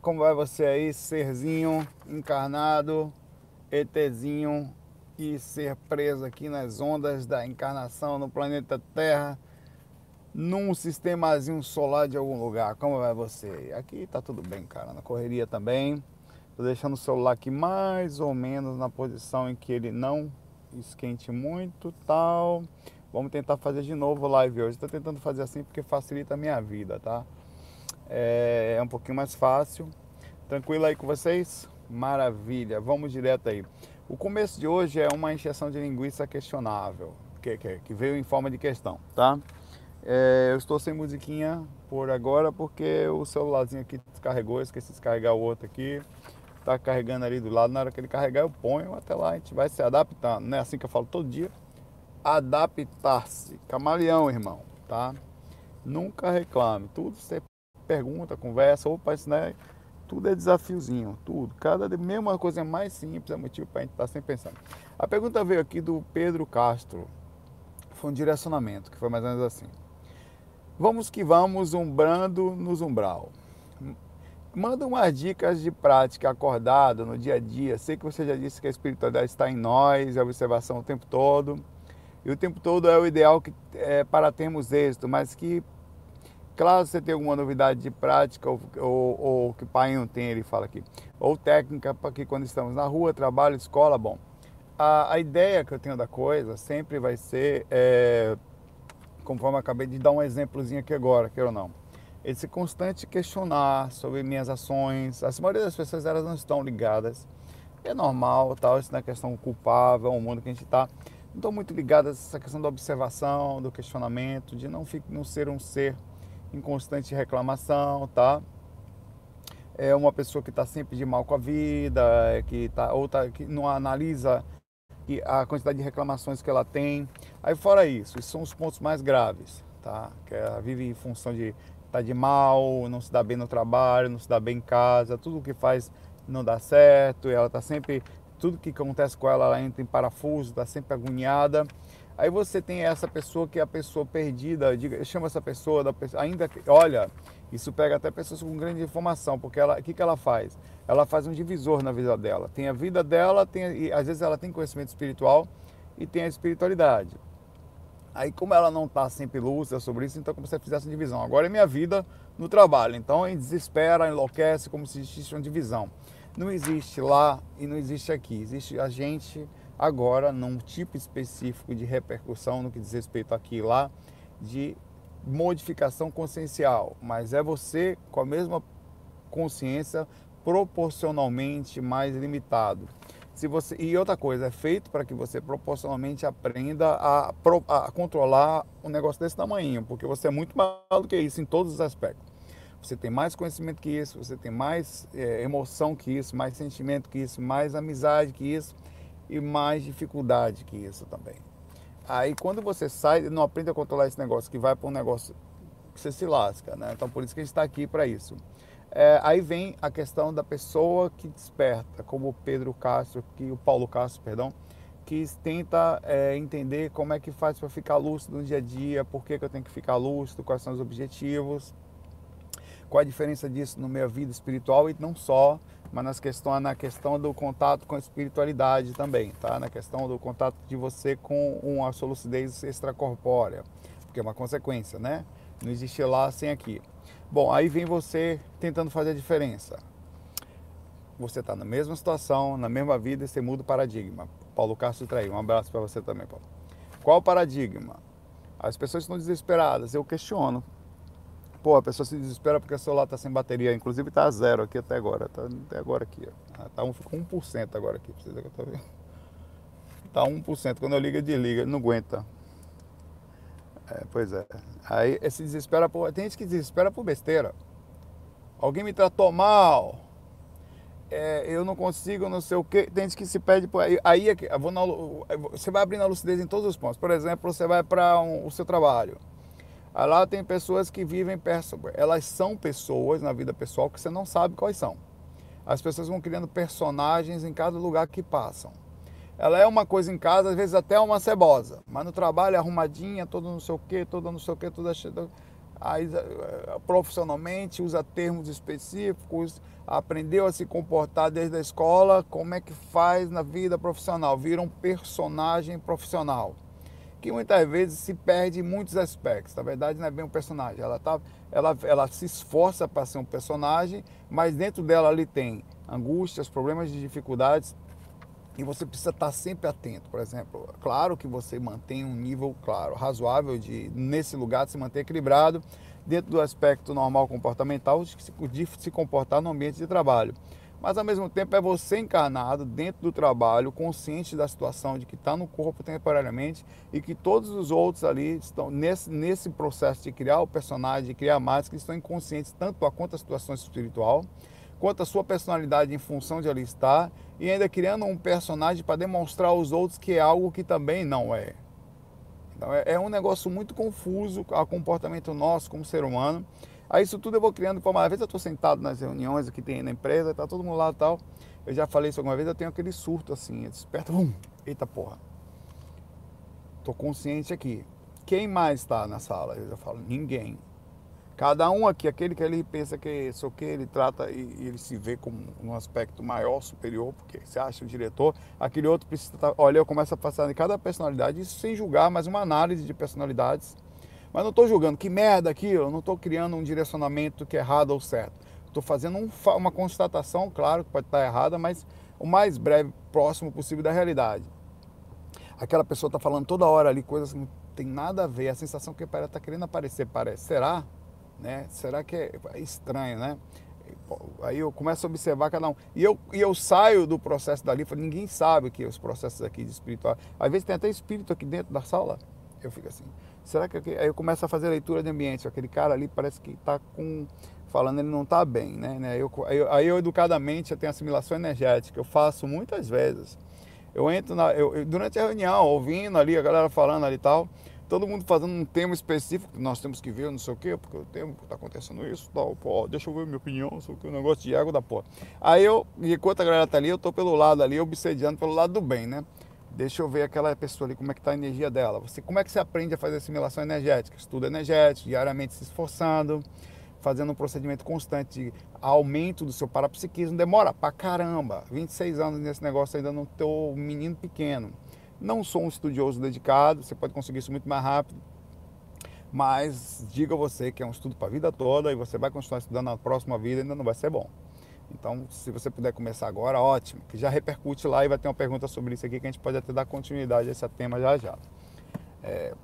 como vai você aí, serzinho encarnado, ETzinho e ser preso aqui nas ondas da encarnação no planeta Terra, num sistemazinho solar de algum lugar. Como vai você? Aqui tá tudo bem, cara, na correria também. Tô deixando o celular aqui mais ou menos na posição em que ele não esquente muito, tal. Vamos tentar fazer de novo live hoje. Estou tentando fazer assim porque facilita a minha vida, tá? É, é um pouquinho mais fácil. Tranquilo aí com vocês? Maravilha, vamos direto aí. O começo de hoje é uma injeção de linguiça questionável, que, que, que veio em forma de questão, tá? É, eu estou sem musiquinha por agora porque o celularzinho aqui descarregou, esqueci de descarregar o outro aqui. Tá carregando ali do lado, na hora que ele carregar eu ponho, até lá a gente vai se adaptando, não é assim que eu falo todo dia. Adaptar-se, camaleão, irmão, tá? Nunca reclame, tudo você pergunta, conversa, opa, isso né? Tudo é desafiozinho, tudo. Cada mesma coisa mais simples é motivo para a gente estar tá sempre pensando. A pergunta veio aqui do Pedro Castro. Foi um direcionamento, que foi mais ou menos assim. Vamos que vamos, umbrando nos umbral. Manda umas dicas de prática acordado no dia a dia. Sei que você já disse que a espiritualidade está em nós, a observação o tempo todo. E o tempo todo é o ideal que, é, para termos êxito, mas que Claro, você tem alguma novidade de prática ou, ou, ou que pai não tem, ele fala aqui, ou técnica para que quando estamos na rua, trabalho, escola, bom. A, a ideia que eu tenho da coisa sempre vai ser, é, conforme eu acabei de dar um exemplozinho aqui agora, quer ou não, esse constante questionar sobre minhas ações. A maioria das pessoas elas não estão ligadas. É normal, tal, isso não é questão culpável, é um mundo que a gente está. Não estão muito ligadas a essa questão da observação, do questionamento, de não, não ser um ser em constante reclamação, tá? É uma pessoa que está sempre de mal com a vida, é que, tá, ou tá, que não analisa a quantidade de reclamações que ela tem. Aí fora isso, esses são os pontos mais graves, tá? Que ela vive em função de estar tá de mal, não se dá bem no trabalho, não se dá bem em casa, tudo que faz não dá certo, ela está sempre, tudo que acontece com ela, ela entra em parafuso, está sempre agoniada. Aí você tem essa pessoa que é a pessoa perdida, diga, chama essa pessoa, da pessoa, ainda que, olha, isso pega até pessoas com grande informação, porque ela, o que, que ela faz? Ela faz um divisor na vida dela. Tem a vida dela, tem, e às vezes ela tem conhecimento espiritual e tem a espiritualidade. Aí como ela não está sempre lúcida sobre isso, então como se fizesse uma divisão. Agora é minha vida no trabalho. Então desespera, enlouquece, como se existisse uma divisão. Não existe lá e não existe aqui. Existe a gente agora num tipo específico de repercussão no que diz respeito aqui e lá de modificação consciencial, mas é você com a mesma consciência proporcionalmente mais limitado. Se você e outra coisa é feito para que você proporcionalmente aprenda a, a, controlar um negócio desse tamanho, porque você é muito mais do que isso em todos os aspectos. Você tem mais conhecimento que isso, você tem mais é, emoção que isso, mais sentimento que isso, mais amizade que isso e mais dificuldade que isso também. Aí quando você sai, não aprende a controlar esse negócio, que vai para um negócio que você se lasca, né? Então por isso que a gente está aqui para isso. É, aí vem a questão da pessoa que desperta, como o Pedro Castro, que o Paulo Castro, perdão, que tenta é, entender como é que faz para ficar lúcido no dia a dia, por que, que eu tenho que ficar lúcido, quais são os objetivos, qual a diferença disso na minha vida espiritual e não só mas nas questões, na questão do contato com a espiritualidade também, tá? Na questão do contato de você com uma sua lucidez extracorpórea, porque é uma consequência, né? Não existe lá sem aqui. Bom, aí vem você tentando fazer a diferença. Você está na mesma situação, na mesma vida e você muda o paradigma. Paulo Castro traiu. Um abraço para você também, Paulo. Qual o paradigma? As pessoas estão desesperadas. Eu questiono. Pô, a pessoa se desespera porque o celular está sem bateria. Inclusive está zero aqui até agora. Tá até agora aqui. Ó. Ah, tá um, ficou 1% agora aqui. Precisa que eu tô vendo. Tá 1%. Quando eu ligo, desliga. Não aguenta. É, pois é. Aí esse desespera por. Tem gente que desespera por besteira. Alguém me tratou mal. É, eu não consigo, não sei o quê. Tem gente que se pede por aí. Aí é que, na, você vai abrindo a lucidez em todos os pontos. Por exemplo, você vai para um, o seu trabalho. Lá tem pessoas que vivem, elas são pessoas na vida pessoal que você não sabe quais são. As pessoas vão criando personagens em cada lugar que passam. Ela é uma coisa em casa, às vezes até uma cebosa, mas no trabalho é arrumadinha, toda não sei o quê, toda não sei o quê, toda aí, eh, profissionalmente, usa termos específicos, aprendeu a se comportar desde a escola, como é que faz na vida profissional? Vira um personagem profissional. Que muitas vezes se perde em muitos aspectos. Na verdade, não é bem um personagem. Ela, tá, ela, ela se esforça para ser um personagem, mas dentro dela ali tem angústias, problemas de dificuldades, e você precisa estar sempre atento, por exemplo. Claro que você mantém um nível, claro, razoável de, nesse lugar, de se manter equilibrado, dentro do aspecto normal comportamental, de se comportar no ambiente de trabalho. Mas ao mesmo tempo é você encarnado dentro do trabalho, consciente da situação de que está no corpo temporariamente e que todos os outros ali estão nesse, nesse processo de criar o personagem, de criar mais, que estão inconscientes tanto quanto a situação espiritual quanto a sua personalidade em função de ali estar e ainda criando um personagem para demonstrar aos outros que é algo que também não é. Então é, é um negócio muito confuso o comportamento nosso como ser humano. Aí isso tudo eu vou criando para uma vez eu estou sentado nas reuniões que tem na empresa, tá todo mundo lá e tal. Eu já falei isso alguma vez, eu tenho aquele surto assim, eu desperto, bum, eita porra. Tô consciente aqui. Quem mais está na sala? Eu já falo, ninguém. Cada um aqui, aquele que ele pensa que sou que ele trata e, e, ele se vê como um aspecto maior, superior, porque você acha o diretor, aquele outro precisa. Tá, olha, eu começo a passar em cada personalidade, isso sem julgar, mas uma análise de personalidades. Mas não estou julgando que merda aquilo, eu não estou criando um direcionamento que é errado ou certo. Estou fazendo um, uma constatação, claro que pode estar errada, mas o mais breve, próximo possível da realidade. Aquela pessoa está falando toda hora ali coisas que não tem nada a ver, a sensação que ela está querendo aparecer parece. Será? né? Será que é, é estranho, né? Aí eu começo a observar cada um. E eu, e eu saio do processo dali, falo, ninguém sabe que os processos aqui de espiritual. Às vezes tem até espírito aqui dentro da sala. Eu fico assim, será que. Aí eu começo a fazer leitura de ambiente. Aquele cara ali parece que está com. Falando, ele não está bem, né? né? Aí, eu, aí eu educadamente eu tenho assimilação energética. Eu faço muitas vezes. Eu entro na, eu, durante a reunião, ouvindo ali, a galera falando ali e tal todo mundo fazendo um tema específico nós temos que ver, não sei o quê, porque o tempo está acontecendo isso, tal, pô, deixa eu ver minha opinião, não sei o o negócio de água da porra. Aí eu, enquanto a galera tá ali, eu tô pelo lado ali, obsediando pelo lado do bem, né? Deixa eu ver aquela pessoa ali, como é que tá a energia dela. Você, como é que você aprende a fazer assimilação energética? Estudo energético, diariamente se esforçando, fazendo um procedimento constante de aumento do seu parapsiquismo. Demora pra caramba. 26 anos nesse negócio, ainda não tô um menino pequeno. Não sou um estudioso dedicado, você pode conseguir isso muito mais rápido, mas diga você que é um estudo para a vida toda e você vai continuar estudando na próxima vida ainda não vai ser bom. Então, se você puder começar agora, ótimo, que já repercute lá e vai ter uma pergunta sobre isso aqui que a gente pode até dar continuidade a esse tema já já. É,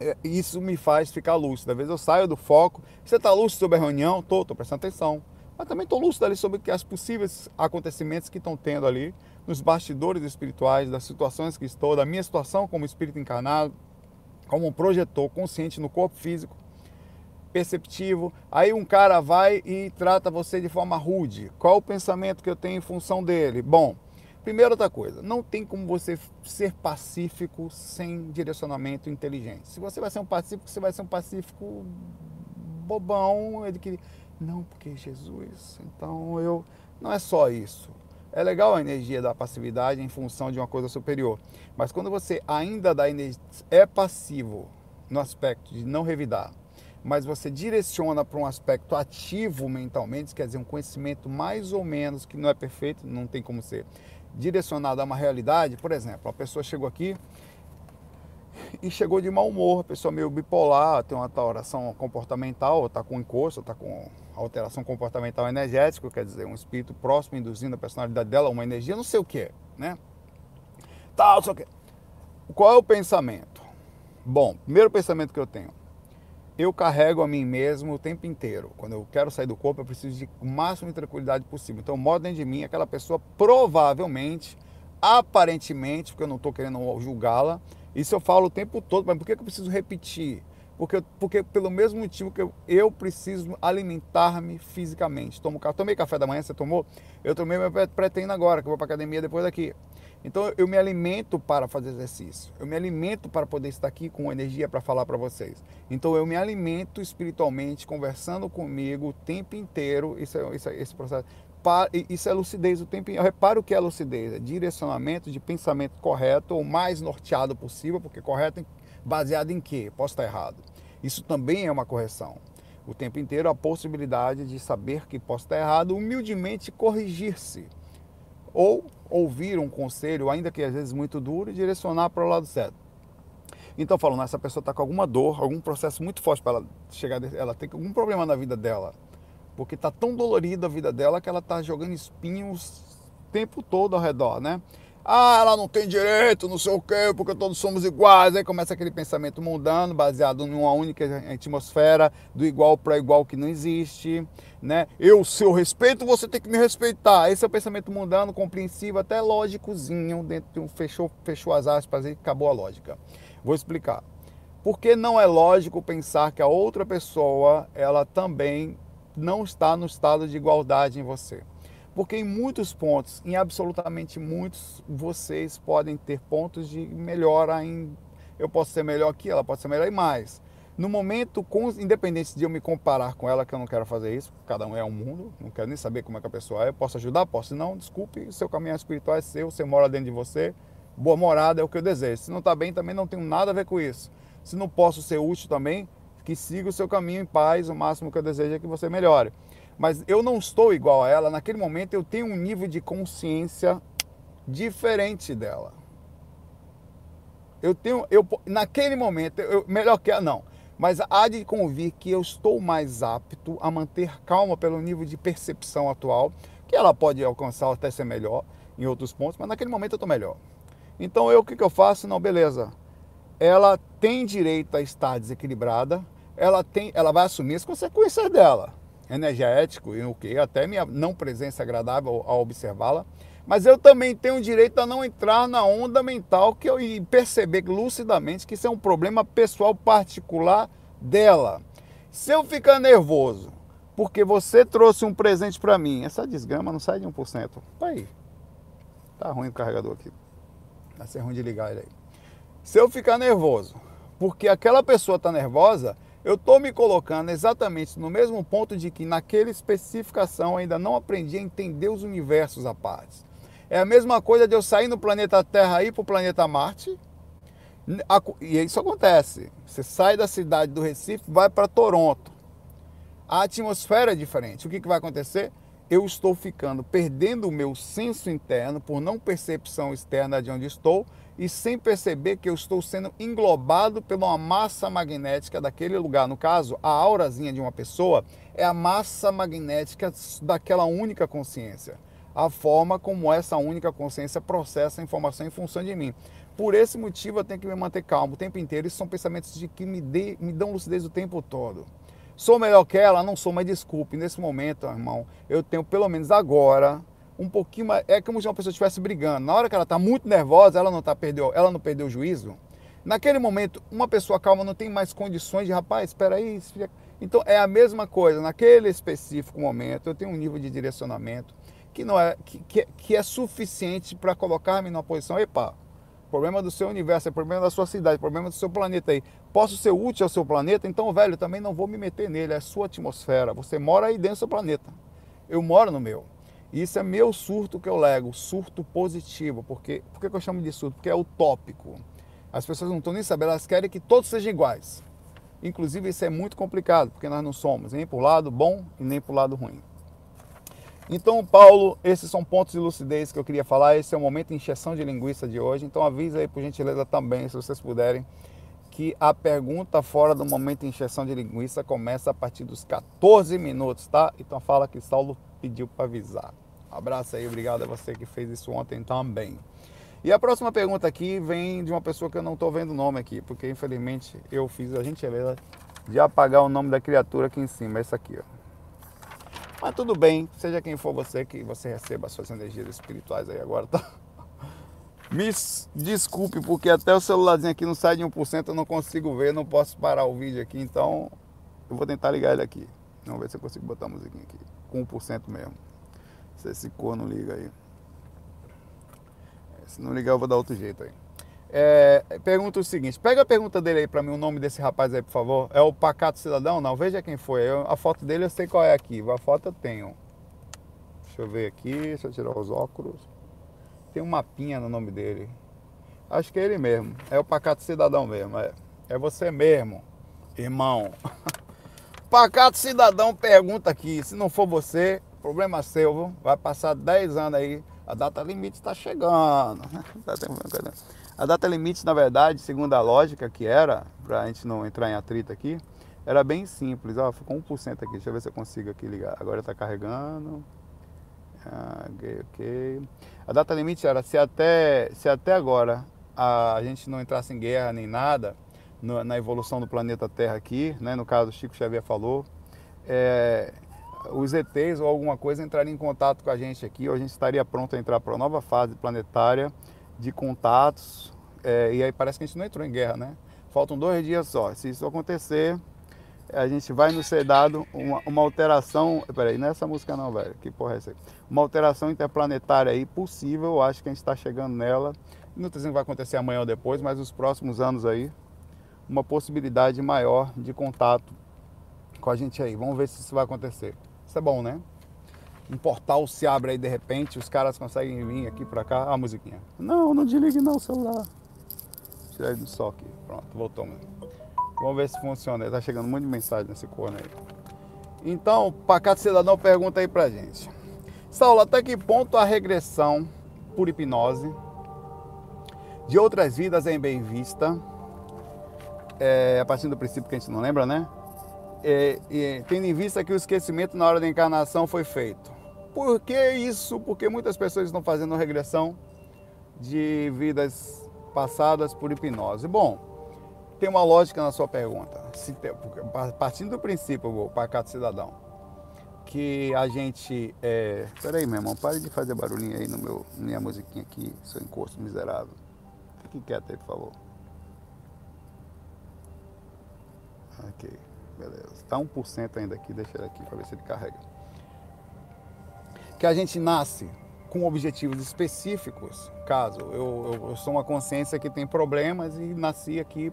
é isso me faz ficar lúcido. Às vezes eu saio do foco. Você está lúcido sobre a reunião? Estou, estou prestando atenção. Mas também estou lúcido ali sobre os possíveis acontecimentos que estão tendo ali nos bastidores espirituais, das situações que estou, da minha situação como espírito encarnado, como um projetor consciente no corpo físico, perceptivo. Aí um cara vai e trata você de forma rude. Qual o pensamento que eu tenho em função dele? Bom, primeira outra coisa, não tem como você ser pacífico sem direcionamento inteligente. Se você vai ser um pacífico, você vai ser um pacífico bobão, ele que não, porque Jesus, então eu não é só isso. É legal a energia da passividade em função de uma coisa superior. Mas quando você ainda dá energia, é passivo no aspecto de não revidar, mas você direciona para um aspecto ativo mentalmente, quer dizer, um conhecimento mais ou menos que não é perfeito, não tem como ser direcionado a uma realidade. Por exemplo, uma pessoa chegou aqui e chegou de mau humor, a pessoa meio bipolar, tem uma alteração comportamental, está com encosto, está com alteração comportamental energética, quer dizer, um espírito próximo induzindo a personalidade dela, uma energia, não sei o que, né? Tal, só que. Qual é o pensamento? Bom, primeiro pensamento que eu tenho. Eu carrego a mim mesmo o tempo inteiro. Quando eu quero sair do corpo, eu preciso de o máximo de tranquilidade possível. Então, o modo dentro de mim, aquela pessoa provavelmente, aparentemente, porque eu não estou querendo julgá-la, isso eu falo o tempo todo, mas por que eu preciso repetir? Porque, porque pelo mesmo motivo que eu, eu preciso alimentar-me fisicamente. Tomo, tomei café da manhã, você tomou? Eu tomei meu pré-treino agora, que eu vou para academia depois daqui. Então eu me alimento para fazer exercício. Eu me alimento para poder estar aqui com energia para falar para vocês. Então eu me alimento espiritualmente, conversando comigo o tempo inteiro. Isso é, isso é esse processo. Isso é lucidez o tempo inteiro. Repara o que é lucidez: é direcionamento de pensamento correto, o mais norteado possível, porque correto baseado em quê? Posso estar errado. Isso também é uma correção. O tempo inteiro a possibilidade de saber que posso estar errado, humildemente corrigir-se. Ou ouvir um conselho, ainda que às vezes muito duro, e direcionar para o lado certo. Então, falando, essa pessoa está com alguma dor, algum processo muito forte para ela chegar, ela tem algum problema na vida dela, porque está tão dolorida a vida dela que ela está jogando espinhos o tempo todo ao redor, né? Ah, ela não tem direito, não sei o quê, porque todos somos iguais. Aí começa aquele pensamento mundano, baseado numa única atmosfera do igual para igual que não existe. Né? Eu, se respeito, você tem que me respeitar. Esse é o pensamento mundano, compreensivo, até lógicozinho, dentro de um fechou, fechou as aspas e acabou a lógica. Vou explicar. Porque não é lógico pensar que a outra pessoa, ela também não está no estado de igualdade em você. Porque em muitos pontos, em absolutamente muitos, vocês podem ter pontos de melhora em. Eu posso ser melhor que ela, pode ser melhor e mais. No momento, independente de eu me comparar com ela, que eu não quero fazer isso, cada um é um mundo, não quero nem saber como é que a pessoa é, eu posso ajudar, posso, não, desculpe, seu caminho espiritual é seu, você mora dentro de você, boa morada é o que eu desejo. Se não está bem, também não tenho nada a ver com isso. Se não posso ser útil também, que siga o seu caminho em paz, o máximo que eu desejo é que você melhore mas eu não estou igual a ela. Naquele momento eu tenho um nível de consciência diferente dela. Eu tenho, eu, naquele momento, eu, melhor que ela, não. Mas há de convir que eu estou mais apto a manter calma pelo nível de percepção atual, que ela pode alcançar até ser melhor em outros pontos, mas naquele momento eu estou melhor. Então eu o que, que eu faço? Não, beleza. Ela tem direito a estar desequilibrada, ela tem, ela vai assumir as consequências dela energético e o que até minha não presença agradável ao observá-la, mas eu também tenho o direito a não entrar na onda mental que eu e perceber lucidamente que isso é um problema pessoal particular dela. Se eu ficar nervoso porque você trouxe um presente para mim, essa desgrama não sai de 1%. Aí. Tá ruim o carregador aqui. Vai ser ruim de ligar ele aí. Se eu ficar nervoso porque aquela pessoa está nervosa, eu estou me colocando exatamente no mesmo ponto de que naquela especificação ainda não aprendi a entender os universos à parte. É a mesma coisa de eu sair no planeta Terra e ir para o planeta Marte. E isso acontece. Você sai da cidade do Recife, vai para Toronto. A atmosfera é diferente. O que, que vai acontecer? Eu estou ficando, perdendo o meu senso interno por não percepção externa de onde estou e sem perceber que eu estou sendo englobado pela massa magnética daquele lugar. No caso, a aurazinha de uma pessoa é a massa magnética daquela única consciência. A forma como essa única consciência processa a informação em função de mim. Por esse motivo eu tenho que me manter calmo o tempo inteiro. Isso são pensamentos de que me, dê, me dão lucidez o tempo todo. Sou melhor que ela? Não sou, mas desculpe, nesse momento, irmão, eu tenho pelo menos agora um pouquinho mais. É como se uma pessoa estivesse brigando. Na hora que ela está muito nervosa, ela não, tá, perdeu, ela não perdeu o juízo. Naquele momento, uma pessoa calma não tem mais condições de, rapaz, espera aí. Então é a mesma coisa. Naquele específico momento, eu tenho um nível de direcionamento que não é que, que, que é suficiente para colocar-me numa posição. Epa, problema do seu universo, é problema da sua cidade, problema do seu planeta aí. Posso ser útil ao seu planeta, então, velho, também não vou me meter nele. É sua atmosfera. Você mora aí dentro do seu planeta. Eu moro no meu. Isso é meu surto que eu lego, surto positivo. Porque, por que eu chamo de surto? Porque é utópico. As pessoas não estão nem sabendo, elas querem que todos sejam iguais. Inclusive, isso é muito complicado, porque nós não somos nem para o lado bom e nem para o lado ruim. Então, Paulo, esses são pontos de lucidez que eu queria falar. Esse é o momento de injeção de linguiça de hoje. Então, avisa aí, por gentileza, também, se vocês puderem, que a pergunta fora do momento de injeção de linguiça começa a partir dos 14 minutos, tá? Então, fala que Saulo pediu para avisar. Abraço aí, obrigado a você que fez isso ontem também. E a próxima pergunta aqui vem de uma pessoa que eu não estou vendo o nome aqui, porque infelizmente eu fiz a gentileza de apagar o nome da criatura aqui em cima, esse aqui, ó. Mas tudo bem, seja quem for você, que você receba as suas energias espirituais aí agora, tá? Me desculpe, porque até o celularzinho aqui não sai de 1%, eu não consigo ver, não posso parar o vídeo aqui, então eu vou tentar ligar ele aqui. Vamos ver se eu consigo botar a musiquinha aqui, com 1% mesmo. Se esse corno liga aí. Se não ligar, eu vou dar outro jeito aí. É, pergunta o seguinte: pega a pergunta dele aí para mim, o nome desse rapaz aí, por favor. É o Pacato Cidadão? Não, veja quem foi. Eu, a foto dele eu sei qual é aqui. A foto eu tenho. Deixa eu ver aqui, deixa eu tirar os óculos. Tem um mapinha no nome dele. Acho que é ele mesmo. É o Pacato Cidadão mesmo. É, é você mesmo. Irmão, Pacato Cidadão pergunta aqui, se não for você, problema seu, viu? vai passar 10 anos aí, a data limite está chegando. A data limite, na verdade, segundo a lógica que era, para a gente não entrar em atrito aqui, era bem simples. Ó, ficou 1% aqui, deixa eu ver se eu consigo aqui ligar. Agora está carregando. Ah, ok. A data limite era se até, se até agora a gente não entrasse em guerra nem nada, no, na evolução do planeta Terra aqui, né? no caso Chico Xavier falou, é, os ETs ou alguma coisa entrariam em contato com a gente aqui, ou a gente estaria pronto a entrar para uma nova fase planetária de contatos, é, e aí parece que a gente não entrou em guerra, né? Faltam dois dias só. Se isso acontecer, a gente vai nos ser dado uma, uma alteração. Peraí, não é essa música não, velho. Que porra é essa aí? Uma alteração interplanetária aí possível, eu acho que a gente está chegando nela. Não estou dizendo que vai acontecer amanhã ou depois, mas nos próximos anos aí, uma possibilidade maior de contato com a gente aí. Vamos ver se isso vai acontecer. Isso é bom, né? Um portal se abre aí de repente, os caras conseguem vir aqui pra cá. a musiquinha. Não, não desligue não o celular. Tirar ele do sol aqui. Pronto, voltou. Vamos ver se funciona. Tá chegando muita mensagem nesse corno aí. Então, Pacato Cidadão pergunta aí pra gente. Saulo, até que ponto a regressão por hipnose de outras vidas é bem vista? É, a partir do princípio que a gente não lembra, né? É, é, tendo em vista que o esquecimento na hora da encarnação foi feito. Por que isso? Porque muitas pessoas estão fazendo regressão de vidas passadas por hipnose. Bom, tem uma lógica na sua pergunta. Partindo do princípio, pacato cidadão, que a gente. É... Peraí, meu irmão, pare de fazer barulhinho aí no meu, minha musiquinha aqui, seu encosto miserável. Fique quieto aí, por favor. Ok, beleza. Está 1% ainda aqui, deixa ele aqui para ver se ele carrega. Que a gente nasce com objetivos específicos, caso eu, eu, eu, sou uma consciência que tem problemas e nasci aqui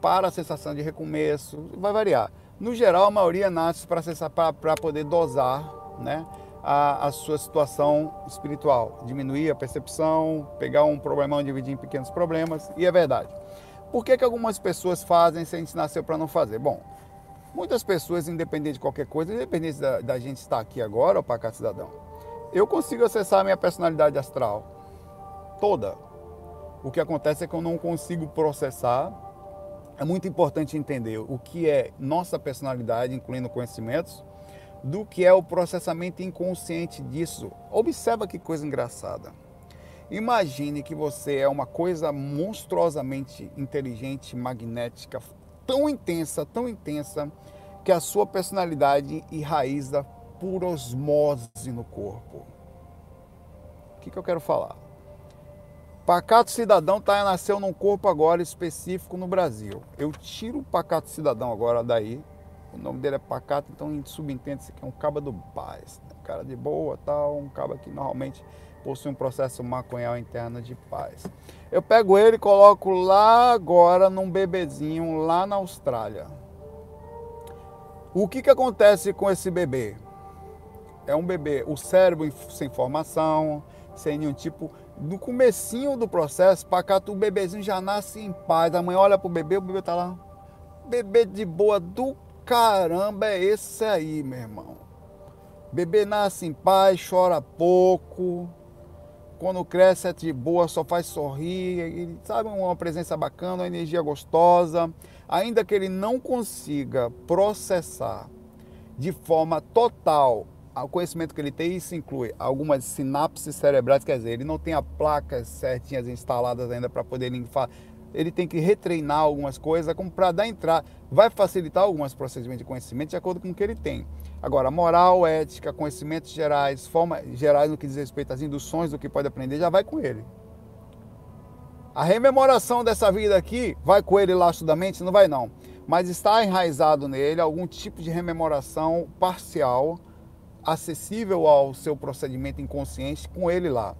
para a sensação de recomeço, vai variar. No geral, a maioria nasce para poder dosar né, a, a, sua situação espiritual, diminuir a percepção, pegar um problemão, dividir em pequenos problemas, e é verdade. Por que, que algumas pessoas fazem se a gente nasceu para não fazer? Bom, muitas pessoas, independente de qualquer coisa, independente da, da gente estar aqui agora, para cá cidadão, eu consigo acessar a minha personalidade astral toda. O que acontece é que eu não consigo processar é muito importante entender o que é nossa personalidade, incluindo conhecimentos, do que é o processamento inconsciente disso. Observa que coisa engraçada. Imagine que você é uma coisa monstruosamente inteligente, magnética, tão intensa, tão intensa, que a sua personalidade enraiza por osmose no corpo. O que, que eu quero falar? Pacato Cidadão tá, nasceu num corpo agora específico no Brasil. Eu tiro o Pacato Cidadão agora daí. O nome dele é Pacato, então subentende-se que é um caba do paz. Né? Cara de boa, tal, um caba que normalmente possui um processo maconhal interno de paz. Eu pego ele e coloco lá agora num bebezinho lá na Austrália. O que, que acontece com esse bebê? É um bebê, o cérebro sem formação, sem nenhum tipo no comecinho do processo, Pacato, o bebezinho já nasce em paz. A mãe olha pro bebê, o bebê tá lá. Bebê de boa do caramba é esse aí, meu irmão. Bebê nasce em paz, chora pouco. Quando cresce é de boa, só faz sorrir. Ele, sabe, uma presença bacana, uma energia gostosa. Ainda que ele não consiga processar de forma total o conhecimento que ele tem, isso inclui algumas sinapses cerebrais, quer dizer, ele não tem as placas certinhas instaladas ainda para poder limpar. Ele tem que retreinar algumas coisas, como para dar entrada. Vai facilitar alguns procedimentos de conhecimento de acordo com o que ele tem. Agora, moral, ética, conhecimentos gerais, formas gerais no que diz respeito às induções do que pode aprender, já vai com ele. A rememoração dessa vida aqui vai com ele lá da mente? Não vai não. Mas está enraizado nele algum tipo de rememoração parcial acessível ao seu procedimento inconsciente com ele lá.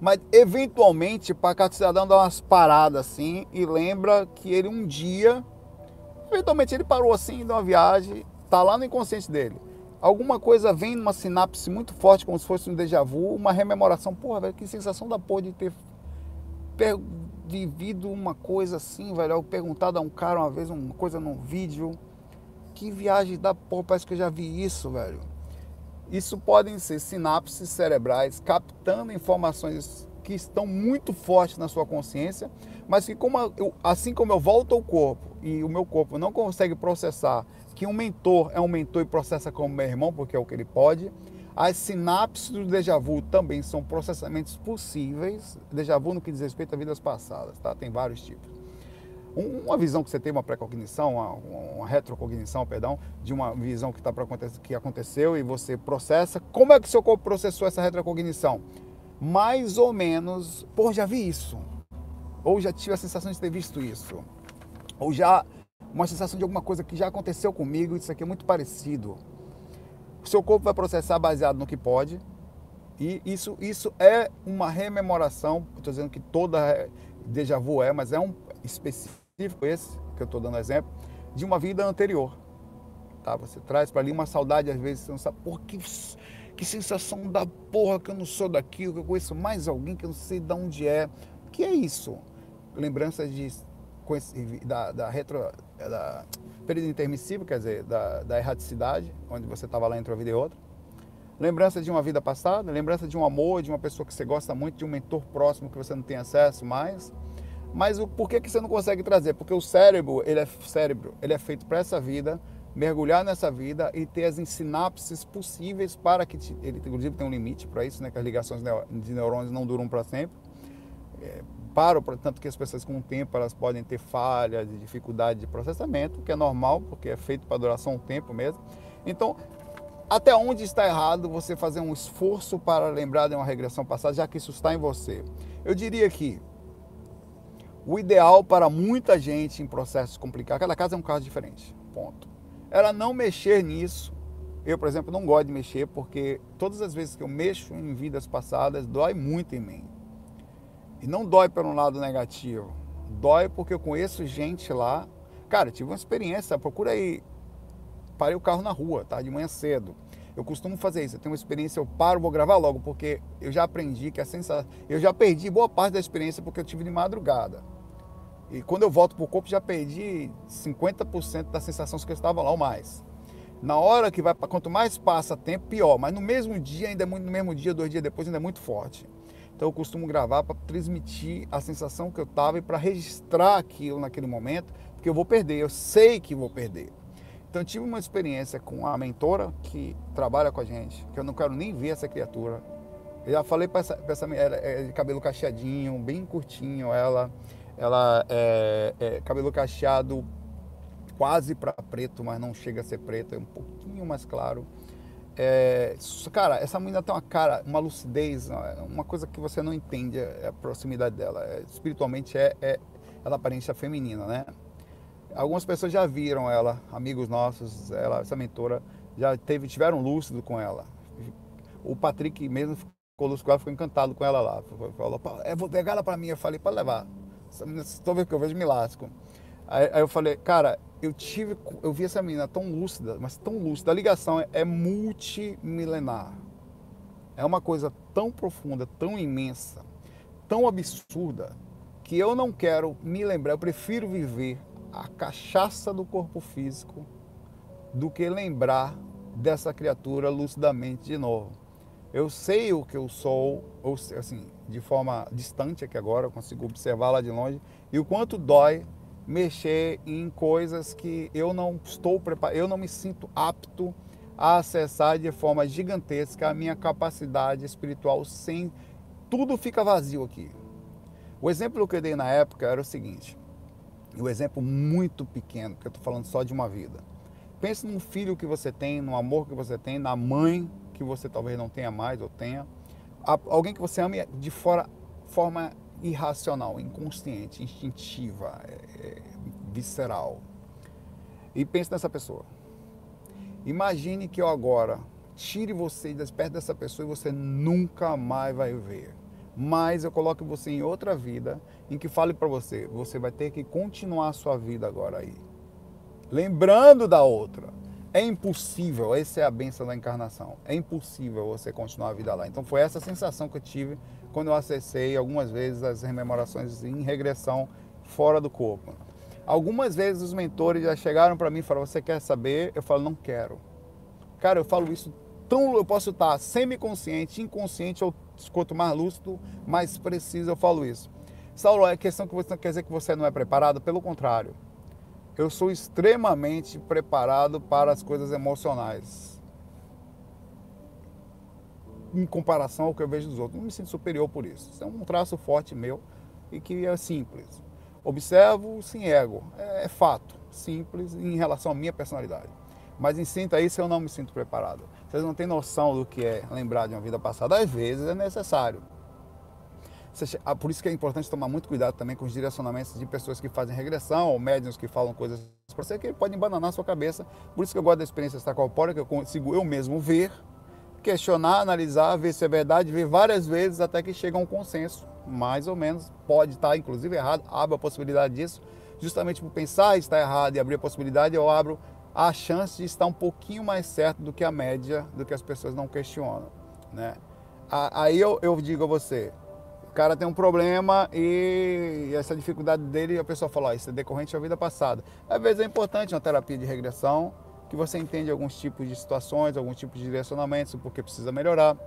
Mas eventualmente Pacato Cidadão dá umas paradas assim e lembra que ele um dia, eventualmente ele parou assim, deu uma viagem, tá lá no inconsciente dele. Alguma coisa vem numa sinapse muito forte, como se fosse um déjà vu, uma rememoração. Porra, velho, que sensação da porra de ter vivido uma coisa assim, velho. Eu perguntado a um cara uma vez uma coisa num vídeo. Que viagem da porra, parece que eu já vi isso, velho. Isso podem ser sinapses cerebrais captando informações que estão muito fortes na sua consciência, mas que como eu, assim como eu volto ao corpo e o meu corpo não consegue processar que um mentor é um mentor e processa como meu irmão, porque é o que ele pode, as sinapses do déjà vu também são processamentos possíveis. Déjà vu no que diz respeito a vidas passadas, tá? Tem vários tipos. Uma visão que você tem, uma pré-cognição, uma, uma, retrocognição, perdão, de uma visão que, tá acontecer, que aconteceu e você processa. Como é que seu corpo processou essa retrocognição? Mais ou menos, pô, já vi isso. Ou já tive a sensação de ter visto isso. Ou já uma sensação de alguma coisa que já aconteceu comigo, isso aqui é muito parecido. O seu corpo vai processar baseado no que pode. E isso, isso é uma rememoração. Estou dizendo que toda déjà vu é, mas é um específico esse, que eu estou dando exemplo, de uma vida anterior. Tá? Você traz para ali uma saudade, às vezes você não sabe, por que, que sensação da porra que eu não sou daqui, que eu conheço mais alguém que eu não sei de onde é. O que é isso? Lembranças de, da, da retro, da período intermissivo, quer dizer, da, da erraticidade, onde você estava lá entre uma vida e outra. Lembrança de uma vida passada, lembrança de um amor, de uma pessoa que você gosta muito, de um mentor próximo que você não tem acesso mais. Mas o, por que, que você não consegue trazer? Porque o cérebro, ele é cérebro, ele é feito para essa vida, mergulhar nessa vida e ter as sinapses possíveis para que te, ele inclusive tem um limite para isso, né? Que as ligações de neurônios não duram para sempre. É, param, tanto que as pessoas com o tempo elas podem ter falhas, dificuldade de processamento, que é normal, porque é feito para durar só um tempo mesmo. Então, até onde está errado você fazer um esforço para lembrar de uma regressão passada, já que isso está em você? Eu diria que o ideal para muita gente em processos complicados, cada caso é um caso diferente, ponto. Era não mexer nisso. Eu, por exemplo, não gosto de mexer porque todas as vezes que eu mexo em vidas passadas, dói muito em mim. E não dói pelo lado negativo. Dói porque eu conheço gente lá. Cara, tive uma experiência, procura aí. Parei o carro na rua, tá? De manhã cedo. Eu costumo fazer isso. Eu tenho uma experiência, eu paro, vou gravar logo, porque eu já aprendi que a sensação. Eu já perdi boa parte da experiência porque eu tive de madrugada. E quando eu volto pro corpo, já perdi 50% da sensação que eu estava lá ou mais. Na hora que vai, quanto mais passa tempo, pior. Mas no mesmo dia, ainda é muito, no mesmo dia, dois dias depois, ainda é muito forte. Então eu costumo gravar para transmitir a sensação que eu estava e para registrar aquilo naquele momento, porque eu vou perder, eu sei que vou perder. Então eu tive uma experiência com a mentora que trabalha com a gente, que eu não quero nem ver essa criatura. Eu já falei para essa, pra essa ela é de cabelo cacheadinho, bem curtinho, ela, ela é, é cabelo cacheado quase para preto, mas não chega a ser preto, é um pouquinho mais claro. É, cara, essa menina tem uma cara, uma lucidez, uma coisa que você não entende é a proximidade dela. É, espiritualmente é, é ela aparência feminina, né? Algumas pessoas já viram ela, amigos nossos, ela, essa mentora, já teve, tiveram lúcido com ela. O Patrick mesmo ficou lúcido com ela, ficou encantado com ela lá. Falou, é, vou pegar ela para mim. Eu falei, pode levar. Toda vez que eu vejo, me lasco. Aí, aí, eu falei, cara, eu tive, eu vi essa menina tão lúcida, mas tão lúcida. A ligação é, é multimilenar. É uma coisa tão profunda, tão imensa, tão absurda, que eu não quero me lembrar. Eu prefiro viver a cachaça do corpo físico do que lembrar dessa criatura lucidamente de novo. Eu sei o que eu sou, ou assim, de forma distante aqui agora, eu consigo observar lá de longe, e o quanto dói mexer em coisas que eu não estou preparado, eu não me sinto apto a acessar de forma gigantesca a minha capacidade espiritual sem tudo fica vazio aqui. O exemplo que eu dei na época era o seguinte, um exemplo muito pequeno, que eu estou falando só de uma vida. Pense num filho que você tem, no amor que você tem, na mãe que você talvez não tenha mais ou tenha, alguém que você ame de fora, forma irracional, inconsciente, instintiva, é, é, visceral. E pense nessa pessoa. Imagine que eu agora tire você de perto dessa pessoa e você nunca mais vai ver. Mas eu coloco você em outra vida em que fale para você, você vai ter que continuar a sua vida agora aí. Lembrando da outra. É impossível, essa é a benção da encarnação. É impossível você continuar a vida lá. Então foi essa sensação que eu tive quando eu acessei algumas vezes as rememorações em regressão fora do corpo. Algumas vezes os mentores já chegaram para mim e falaram: Você quer saber? Eu falo: Não quero. Cara, eu falo isso tão. Eu posso estar semi-consciente, inconsciente, ou quanto mais lúcido, mais preciso eu falo isso. Saulo, é questão que você não quer dizer que você não é preparado? Pelo contrário. Eu sou extremamente preparado para as coisas emocionais. Em comparação ao que eu vejo dos outros. Não me sinto superior por isso. Isso é um traço forte meu e que é simples. Observo sem ego. É, é fato. Simples em relação à minha personalidade. Mas em sinta isso eu não me sinto preparado. Vocês não têm noção do que é lembrar de uma vida passada. Às vezes é necessário. Ah, por isso que é importante tomar muito cuidado também com os direcionamentos de pessoas que fazem regressão ou médiums que falam coisas para você que podem bananar a sua cabeça. Por isso que eu gosto da experiência extracorpórea, que eu consigo eu mesmo ver, questionar, analisar, ver se é verdade, ver várias vezes até que chega a um consenso, mais ou menos. Pode estar, inclusive, errado, abro a possibilidade disso, justamente por pensar está errado e abrir a possibilidade, eu abro a chance de estar um pouquinho mais certo do que a média, do que as pessoas não questionam. Né? Aí eu, eu digo a você, cara tem um problema e essa dificuldade dele, a pessoa fala, oh, isso é decorrente da vida passada. Às vezes é importante uma terapia de regressão, que você entende alguns tipos de situações, alguns tipos de direcionamentos, porque precisa melhorar.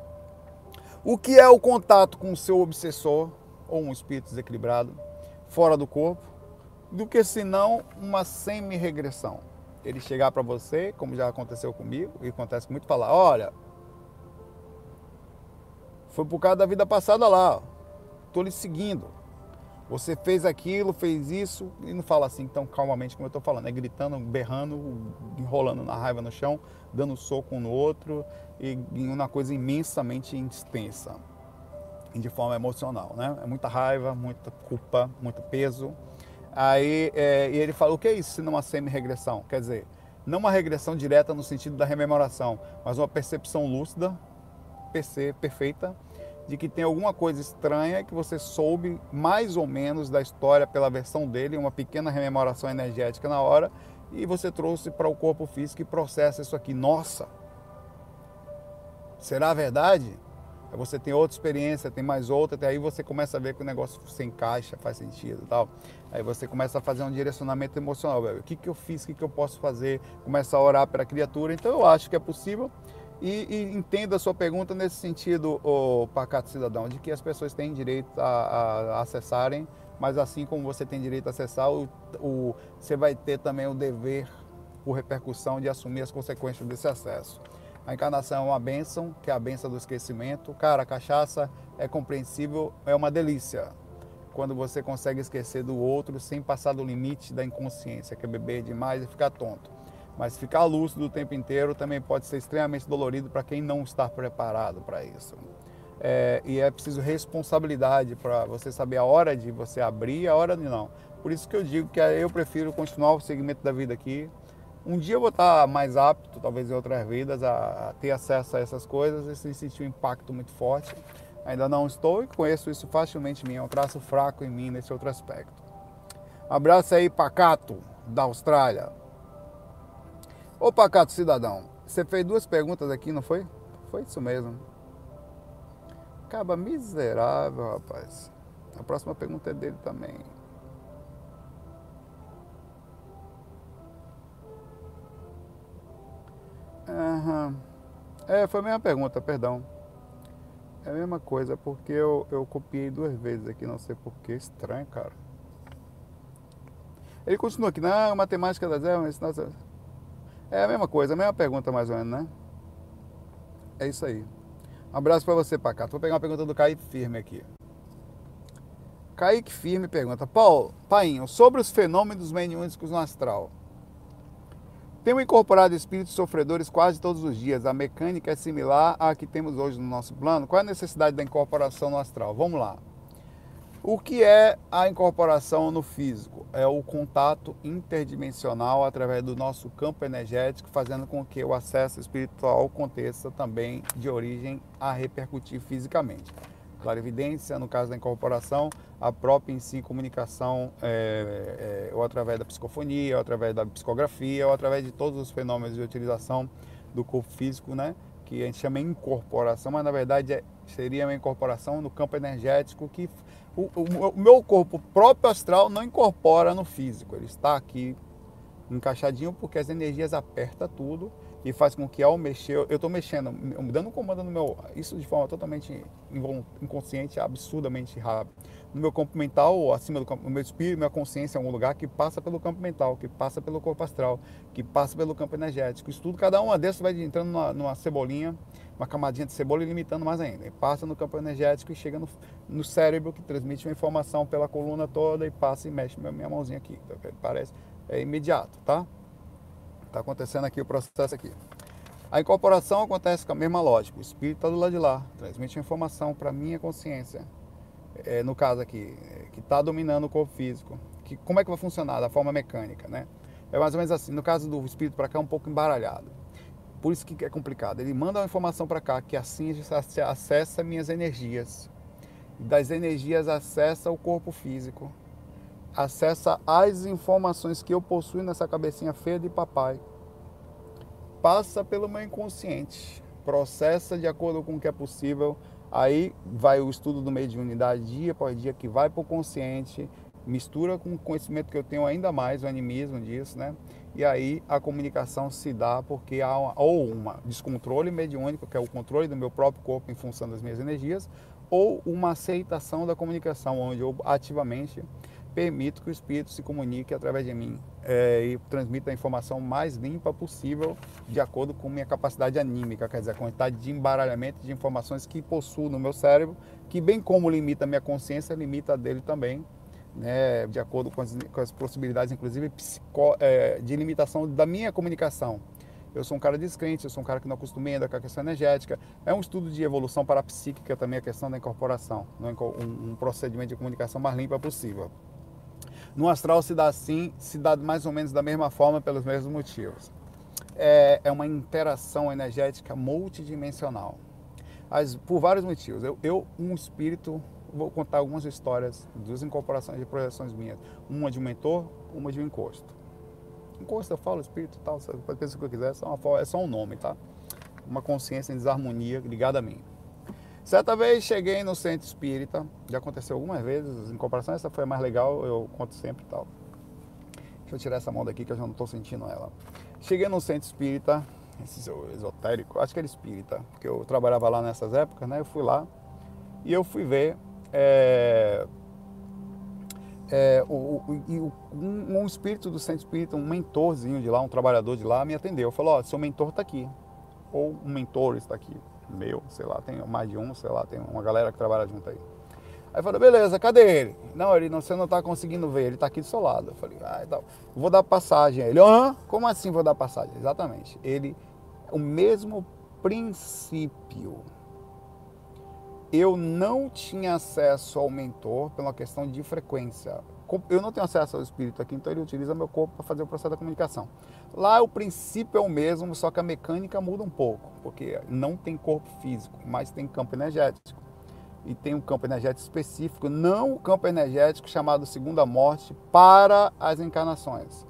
O que é o contato com o seu obsessor ou um espírito desequilibrado fora do corpo, do que senão uma semi-regressão ele chegar para você, como já aconteceu comigo, e acontece muito, falar, olha, foi por causa da vida passada lá, estou lhe seguindo. Você fez aquilo, fez isso, e não fala assim tão calmamente como eu estou falando, é gritando, berrando, enrolando na raiva no chão, dando soco um no outro, e uma coisa imensamente extensa, de forma emocional, né? É muita raiva, muita culpa, muito peso, Aí é, e ele falou: o que é isso se não uma semi-regressão? Quer dizer, não uma regressão direta no sentido da rememoração, mas uma percepção lúcida, PC, perfeita, de que tem alguma coisa estranha que você soube mais ou menos da história pela versão dele, uma pequena rememoração energética na hora, e você trouxe para o corpo físico e processa isso aqui. Nossa! Será verdade? Aí você tem outra experiência, tem mais outra, até aí você começa a ver que o negócio se encaixa, faz sentido tal. Aí você começa a fazer um direcionamento emocional. O que, que eu fiz, o que, que eu posso fazer? Começa a orar para a criatura. Então eu acho que é possível. E, e a sua pergunta nesse sentido, o pacato cidadão, de que as pessoas têm direito a, a, a acessarem, mas assim como você tem direito a acessar, o, o, você vai ter também o dever, por repercussão, de assumir as consequências desse acesso. A encarnação é uma bênção, que é a bênção do esquecimento. Cara, a cachaça é compreensível, é uma delícia. Quando você consegue esquecer do outro sem passar do limite da inconsciência, que é beber demais e ficar tonto. Mas ficar lúcido o tempo inteiro também pode ser extremamente dolorido para quem não está preparado para isso. É, e é preciso responsabilidade para você saber a hora de você abrir e a hora de não. Por isso que eu digo que eu prefiro continuar o segmento da vida aqui, um dia eu vou estar mais apto, talvez em outras vidas, a, ter acesso a essas coisas e sentir um impacto muito forte. Ainda não estou e conheço isso facilmente em mim, é um traço fraco em mim nesse outro aspecto. Abraço aí, Pacato, da Austrália. Ô Pacato Cidadão, você fez duas perguntas aqui, não foi? Foi isso mesmo. Acaba miserável, rapaz. A próxima pergunta é dele também. Uhum. É, foi a mesma pergunta, perdão. É a mesma coisa, porque eu, eu copiei duas vezes aqui, não sei porquê, estranho, cara. Ele continua aqui, não, matemática das ervas, é a mesma coisa, a mesma pergunta mais ou menos, né? É isso aí. Um abraço para você, Pacato. Vou pegar uma pergunta do Kaique Firme aqui. Kaique Firme pergunta, Paulo, Painho, sobre os fenômenos mediúnicos no astral. Temos incorporado espíritos sofredores quase todos os dias. A mecânica é similar à que temos hoje no nosso plano. Qual é a necessidade da incorporação no astral? Vamos lá. O que é a incorporação no físico? É o contato interdimensional através do nosso campo energético, fazendo com que o acesso espiritual aconteça também de origem a repercutir fisicamente. clarividência, no caso da incorporação, a própria em si comunicação, é, é, ou através da psicofonia, ou através da psicografia, ou através de todos os fenômenos de utilização do corpo físico, né? que a gente chama incorporação, mas na verdade é, seria uma incorporação no campo energético que o, o, meu corpo próprio astral não incorpora no físico, ele está aqui encaixadinho porque as energias apertam tudo e faz com que ao mexer, eu estou mexendo, dando comando no meu, isso de forma totalmente inconsciente, absurdamente rápido. No meu campo mental, acima do campo, meu espírito, minha consciência é um lugar que passa pelo campo mental, que passa pelo corpo astral, que passa pelo campo energético. Isso tudo, cada uma dessas vai entrando numa, numa cebolinha, uma camadinha de cebola e limitando mais ainda. E passa no campo energético e chega no, no cérebro, que transmite uma informação pela coluna toda e passa e mexe minha, mãozinha aqui. Parece, é imediato, tá? Está acontecendo aqui o processo aqui. A incorporação acontece com a mesma lógica. O espírito está do lado de lá, transmite informação para a minha consciência, é, no caso aqui, é, que está dominando o corpo físico. Que, como é que vai funcionar da forma mecânica, né? É mais ou menos assim. No caso do espírito para cá, é um pouco embaralhado. Por isso que é complicado. Ele manda uma informação para cá, que assim acessa minhas energias. Das energias acessa o corpo físico acessa as informações que eu possuo nessa cabecinha feia de papai. Passa pelo meu inconsciente, processa de acordo com o que é possível. Aí vai o estudo do mediunidade dia após dia que vai para o consciente, mistura com o conhecimento que eu tenho ainda mais, o animismo disso, né? E aí a comunicação se dá porque há uma, ou um descontrole mediúnico, que é o controle do meu próprio corpo em função das minhas energias, ou uma aceitação da comunicação, onde eu ativamente permito que o Espírito se comunique através de mim é, e transmita a informação mais limpa possível, de acordo com minha capacidade anímica, quer dizer, a quantidade de embaralhamento de informações que possuo no meu cérebro, que bem como limita a minha consciência, limita a dele também, né, de acordo com as, com as possibilidades, inclusive, psico, é, de limitação da minha comunicação. Eu sou um cara descrente, eu sou um cara que não acostumei ainda com a questão energética. É um estudo de evolução parapsíquica também a questão da incorporação, né, um, um procedimento de comunicação mais limpa possível. No astral se dá assim, se dá mais ou menos da mesma forma pelos mesmos motivos. É, é uma interação energética multidimensional. As, por vários motivos. Eu, eu, um espírito, vou contar algumas histórias, duas incorporações de projeções minhas. Uma de um mentor, uma de um encosto. Encosto eu falo espírito tal, pode pensar o que quiser, é só, uma, é só um nome, tá? Uma consciência em desarmonia ligada a mim. Certa vez cheguei no centro espírita, já aconteceu algumas vezes, em comparação, essa foi a mais legal, eu conto sempre e tal. Deixa eu tirar essa mão daqui que eu já não estou sentindo ela. Cheguei no centro espírita, esse esotérico, acho que era espírita, porque eu trabalhava lá nessas épocas, né? Eu fui lá e eu fui ver é, é, o, o, um, um, espírito do centro espírita, um mentorzinho de lá, um trabalhador de lá, me atendeu. Falou: Ó, seu mentor está aqui, ou um mentor está aqui meu, sei lá, tem mais de um, sei lá, tem uma galera que trabalha junto aí. Aí falei, beleza, cadê ele? Não, ele não, você não está conseguindo ver, ele está aqui do seu lado. Eu falei, ah, então, vou dar passagem. Ele, ah, como assim vou dar passagem? Exatamente. Ele, o mesmo princípio. Eu não tinha acesso ao mentor pela questão de frequência eu não tenho acesso ao espírito aqui, então ele utiliza meu corpo para fazer o processo da comunicação. Lá o princípio é o mesmo, só que a mecânica muda um pouco, porque não tem corpo físico, mas tem campo energético. E tem um campo energético específico, não o campo energético chamado segunda morte para as encarnações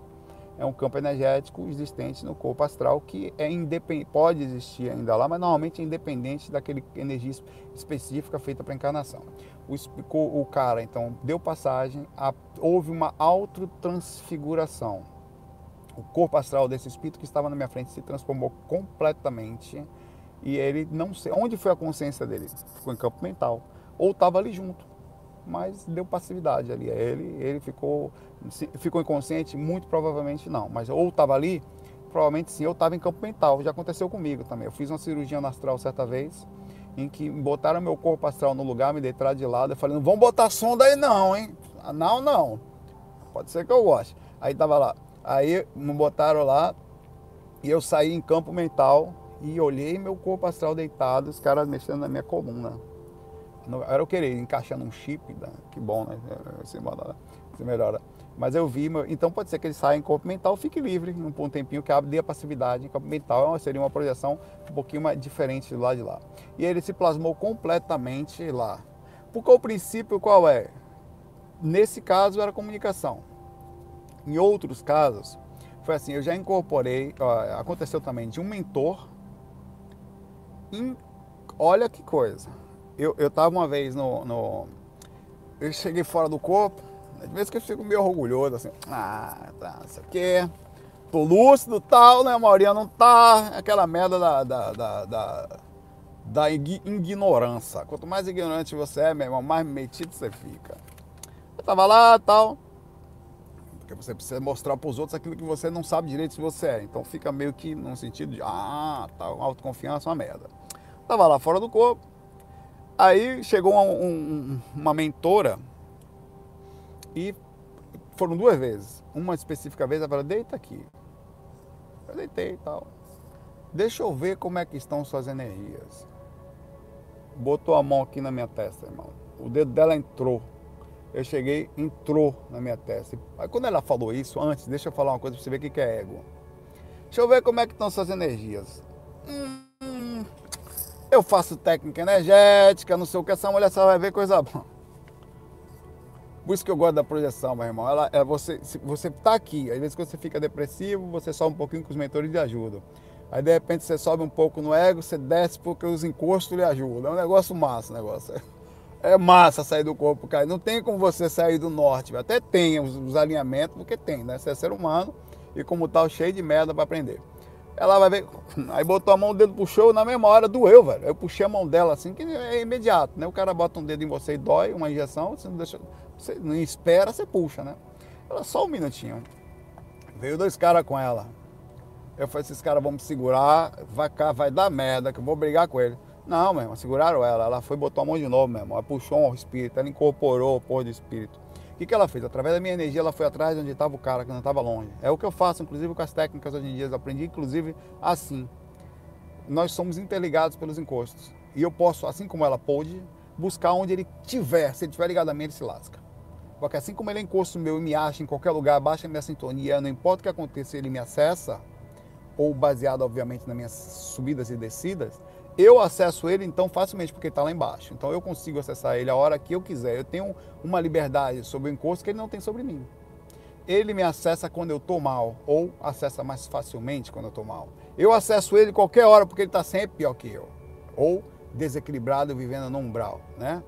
é um campo energético existente no corpo astral que é pode existir ainda lá, mas normalmente é independente daquele energia específica feita para encarnação. O, o, cara então deu passagem, a, houve uma autotransfiguração. O corpo astral desse espírito que estava na minha frente se transformou completamente e ele não sei onde foi a consciência dele, ficou em campo mental ou estava ali junto mas deu passividade ali. Ele, ele ficou, ficou inconsciente? Muito provavelmente não, mas ou estava ali, provavelmente sim, eu estava em campo mental, já aconteceu comigo também. Eu fiz uma cirurgia astral certa vez, em que botaram meu corpo astral no lugar, me deitaram de lado, eu falei, não vão botar sonda aí não, hein? Ah, não, não. Pode ser que eu goste. Aí tava lá. Aí me botaram lá e eu saí em campo mental e olhei meu corpo astral deitado, os caras mexendo na minha coluna era eu querer encaixar num chip, né? que bom, né? Se, melhora, se melhora. Mas eu vi, então pode ser que ele saia em corpo mental, fique livre um, um tempinho que abre a passividade. Em corpo mental é seria uma projeção um pouquinho mais diferente do lado de lá. E ele se plasmou completamente lá. Porque o princípio qual é? Nesse caso era comunicação. Em outros casos, foi assim, eu já incorporei, ó, aconteceu também de um mentor. Em, olha que coisa. Eu, eu tava uma vez no, no. Eu cheguei fora do corpo, às vezes que eu fico meio orgulhoso, assim, ah, tá, isso aqui. Tô lúcido tal, né? A maioria não tá. Aquela merda da, da, da, da, da ignorância. Quanto mais ignorante você é, meu irmão, mais metido você fica. Eu tava lá tal. Porque você precisa mostrar para os outros aquilo que você não sabe direito se você é. Então fica meio que num sentido de, ah, tá, autoconfiança é uma merda. Tava lá fora do corpo. Aí chegou uma, um, uma mentora e foram duas vezes. Uma específica vez, ela falou, deita aqui. Eu deitei e tal. Deixa eu ver como é que estão suas energias. Botou a mão aqui na minha testa, irmão. O dedo dela entrou eu cheguei, entrou na minha testa. Aí quando ela falou isso, antes, deixa eu falar uma coisa para você ver o que é ego. Deixa eu ver como é que estão suas energias. Hum, eu faço técnica energética, não sei o que, essa mulher só vai ver coisa boa. Por isso que eu gosto da projeção, meu irmão. Ela, é você, você tá aqui, às vezes quando você fica depressivo, você sobe um pouquinho com os mentores de ajuda. Aí de repente você sobe um pouco no ego, você desce porque os encostos lhe ajudam. É um negócio massa negócio é massa sair do corpo, cara. Não tem como você sair do norte. Até tem os, os alinhamentos, porque tem, né? Você é ser humano e como tal, cheio de merda para aprender. Ela vai ver, aí botou a mão, o dedo puxou, na mesma hora doeu, velho. Eu puxei a mão dela assim, que é imediato, né? O cara bota um dedo em você e dói, uma injeção, você não deixa, você não espera, você puxa, né? Ela só um minutinho. Veio dois caras com ela. Eu falei, esses caras vão me segurar, vai, vai dar merda, que eu vou brigar com ele. Não, meu irmão, seguraram ela. Ela foi botou a mão de novo, meu irmão. Ela puxou um espírito, ela incorporou o porra do espírito. O que, que ela fez? Através da minha energia, ela foi atrás de onde estava o cara, que não estava longe. É o que eu faço, inclusive, com as técnicas hoje em dia. Eu aprendi, inclusive, assim. Nós somos interligados pelos encostos. E eu posso, assim como ela pôde, buscar onde ele tiver. Se ele estiver ligado a mim, ele se lasca. Porque assim como ele é encosto meu e me acha em qualquer lugar, baixa a minha sintonia, não importa o que aconteça, ele me acessa, ou baseado, obviamente, nas minhas subidas e descidas, eu acesso ele então facilmente porque está lá embaixo. Então eu consigo acessar ele a hora que eu quiser. Eu tenho uma liberdade sobre o encosto que ele não tem sobre mim. Ele me acessa quando eu estou mal ou acessa mais facilmente quando eu estou mal. Eu acesso ele qualquer hora porque ele está sempre pior que eu ou desequilibrado vivendo no umbral, né?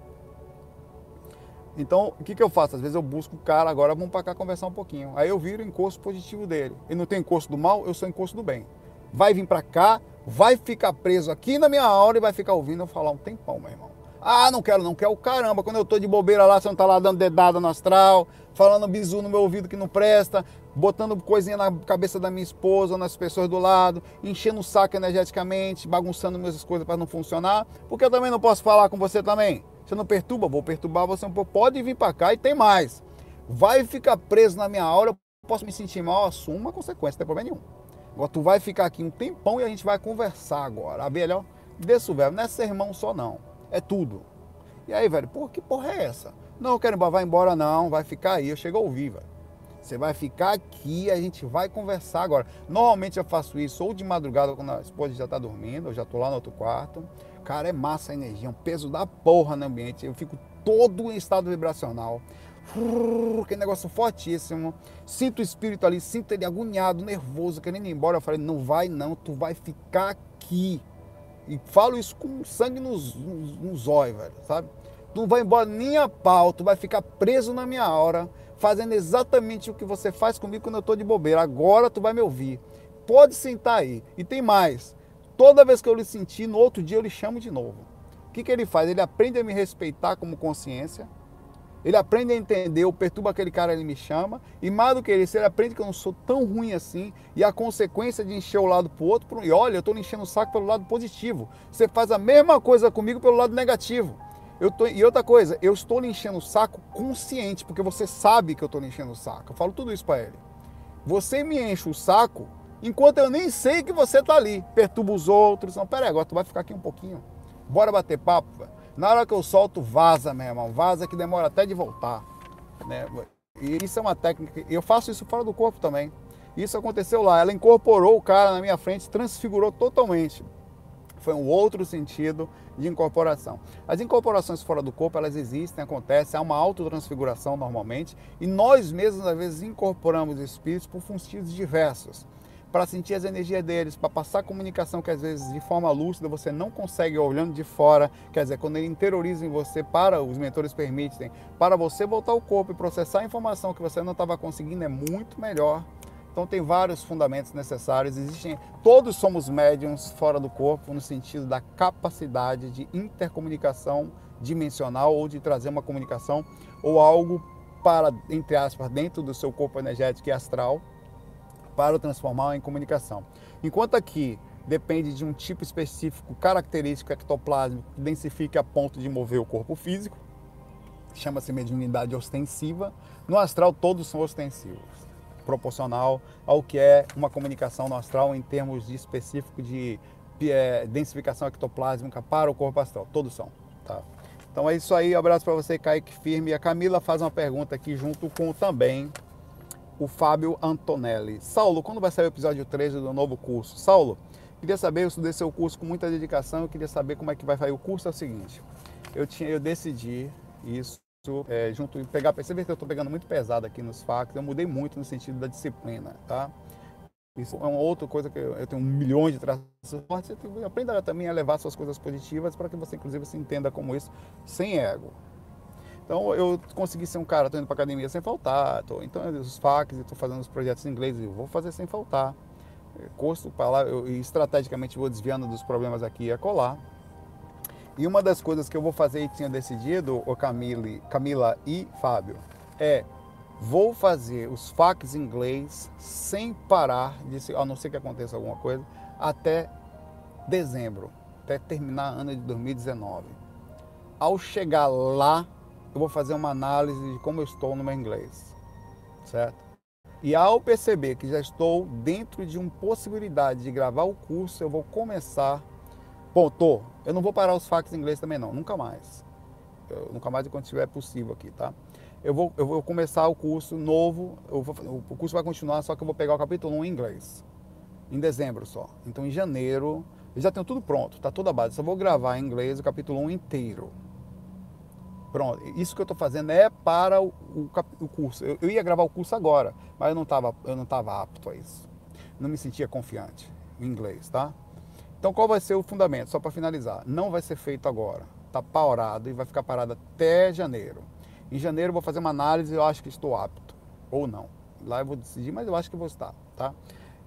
Então, o que, que eu faço? Às vezes eu busco o cara, agora vamos para cá conversar um pouquinho. Aí eu viro o encosto positivo dele. Ele não tem encosto do mal, eu sou encosto do bem. Vai vir para cá, vai ficar preso aqui na minha aula e vai ficar ouvindo eu falar um tempão, meu irmão. Ah, não quero, não quero. Caramba, quando eu tô de bobeira lá, você não tá lá dando dedada no astral, falando bizu no meu ouvido que não presta, botando coisinha na cabeça da minha esposa, nas pessoas do lado, enchendo o saco energeticamente, bagunçando minhas coisas para não funcionar, porque eu também não posso falar com você também. Você não perturba, vou perturbar você um pouco. Pode vir para cá e tem mais. Vai ficar preso na minha aula, eu posso me sentir mal, assuma a consequência, não tem problema nenhum. Agora tu vai ficar aqui um tempão e a gente vai conversar agora. A abelha, ó, desse o verbo. Não é sermão só, não. É tudo. E aí, velho, porra, que porra é essa? Não, eu quero embora, vai embora não, vai ficar aí. Eu chego a ouvir, velho. Você vai ficar aqui a gente vai conversar agora. Normalmente eu faço isso ou de madrugada quando a esposa já tá dormindo, eu já tô lá no outro quarto. Cara, é massa a energia, um peso da porra no ambiente. Eu fico todo em estado vibracional aquele negócio fortíssimo. Sinto o espírito ali, sinto ele agoniado, nervoso, querendo ir embora. Eu falei, não vai não, tu vai ficar aqui. E falo isso com sangue nos, nos, nos olhos, velho, sabe? Tu não vai embora nem a pau, tu vai ficar preso na minha hora, fazendo exatamente o que você faz comigo quando eu tô de bobeira. Agora tu vai me ouvir. Pode sentar aí. E tem mais. Toda vez que eu lhe sentir, no outro dia eu lhe chamo de novo. O que, que ele faz? Ele aprende a me respeitar como consciência ele aprende a entender, eu perturbo aquele cara, ele me chama. E mais do que isso, ele aprende que eu não sou tão ruim assim. E a consequência de encher o lado pro outro. E olha, eu estou enchendo o saco pelo lado positivo. Você faz a mesma coisa comigo pelo lado negativo. Eu tô, e outra coisa, eu estou lhe enchendo o saco consciente, porque você sabe que eu estou lhe enchendo o saco. Eu falo tudo isso para ele. Você me enche o saco enquanto eu nem sei que você está ali. Perturba os outros. Não, pera aí, agora tu vai ficar aqui um pouquinho. Bora bater papo, velho. Na hora que eu solto, vaza, meu irmão. Vaza que demora até de voltar. Né? E isso é uma técnica. Eu faço isso fora do corpo também. Isso aconteceu lá. Ela incorporou o cara na minha frente, transfigurou totalmente. Foi um outro sentido de incorporação. As incorporações fora do corpo, elas existem, acontecem, há uma autotransfiguração normalmente, e nós mesmos às vezes incorporamos espíritos por funções diversos para sentir as energias deles, para passar comunicação que às vezes de forma lúcida você não consegue olhando de fora, quer dizer, quando ele interioriza em você, para os mentores permitem, para você voltar ao corpo e processar a informação que você não estava conseguindo é muito melhor. Então tem vários fundamentos necessários, existem, todos somos médiums fora do corpo no sentido da capacidade de intercomunicação dimensional ou de trazer uma comunicação ou algo para, entre aspas, dentro do seu corpo energético e astral para o transformar em comunicação. Enquanto aqui depende de um tipo específico, característico ectoplásmico, que densifique a ponto de mover o corpo físico, chama-se mediunidade ostensiva. No astral, todos são ostensivos, proporcional ao que é uma comunicação no astral em termos de específico de é, densificação ectoplásmica para o corpo astral. Todos são. Tá? Então é isso aí, um abraço para você, Kaique Firme. E a Camila faz uma pergunta aqui junto com também o Fábio Antonelli. Saulo, quando vai sair o episódio 13 do novo curso? Saulo, queria saber, eu estudei seu curso com muita dedicação, eu queria saber como é que vai sair o curso. É o seguinte, eu, tinha, eu decidi isso é, junto, pegar, perceber que eu estou pegando muito pesado aqui nos facs, eu mudei muito no sentido da disciplina, tá? Isso é uma outra coisa que eu, eu tenho um milhão de traços fortes. Aprenda também a levar suas coisas positivas para que você, inclusive, se entenda como isso, sem ego. Então eu consegui ser um cara, tô indo pra academia sem faltar, tô, então os facs, estou fazendo os projetos em inglês, eu vou fazer sem faltar. É, custo para lá, eu, estrategicamente vou desviando dos problemas aqui e acolá. E uma das coisas que eu vou fazer e tinha decidido, o Camille, Camila e Fábio, é vou fazer os facs em inglês sem parar, de, a não ser que aconteça alguma coisa, até dezembro, até terminar ano de 2019. Ao chegar lá, eu vou fazer uma análise de como eu estou no meu inglês, certo? E ao perceber que já estou dentro de uma possibilidade de gravar o curso, eu vou começar. Bom, tô. Eu não vou parar os fax em inglês também não, nunca mais. Eu, nunca mais enquanto estiver possível aqui, tá? Eu vou, eu vou começar o curso novo, vou, o curso vai continuar, só que eu vou pegar o capítulo 1 em inglês. Em dezembro só. Então em janeiro, eu já tenho tudo pronto, tá toda a base. Só vou gravar em inglês o capítulo 1 inteiro. Pronto, isso que eu estou fazendo é para o, o, o curso. Eu, eu, ia gravar o curso agora, mas eu não estava eu não estava apto a isso. Não me sentia confiante em inglês, tá? Então qual vai ser o fundamento? Só para finalizar, não vai ser feito agora. Está parado e vai ficar parado até janeiro. Em janeiro eu vou fazer uma análise, eu acho que estou apto ou não. Lá eu vou decidir, mas eu acho que vou estar, tá?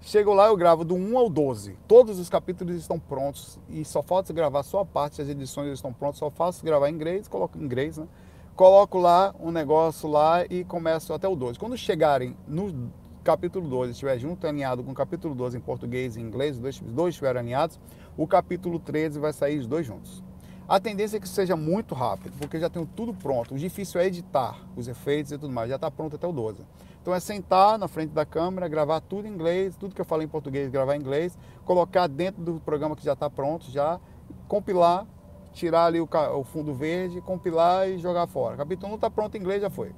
Chego lá, eu gravo do 1 ao 12. Todos os capítulos estão prontos e só falta gravar só a parte, as edições estão prontas, só faço gravar em inglês, coloco em inglês, né? Coloco lá um negócio lá e começo até o 12. Quando chegarem no capítulo 12 estiver junto, alinhado com o capítulo 12 em português e inglês, os dois, dois estiverem alinhados, o capítulo 13 vai sair os dois juntos. A tendência é que seja muito rápido, porque já tenho tudo pronto. O difícil é editar os efeitos e tudo mais, já está pronto até o 12. Então é sentar na frente da câmera, gravar tudo em inglês, tudo que eu falo em português, gravar em inglês, colocar dentro do programa que já está pronto, já compilar, tirar ali o, o, fundo verde, compilar e jogar fora. Capítulo 1 está pronto em inglês, já foi.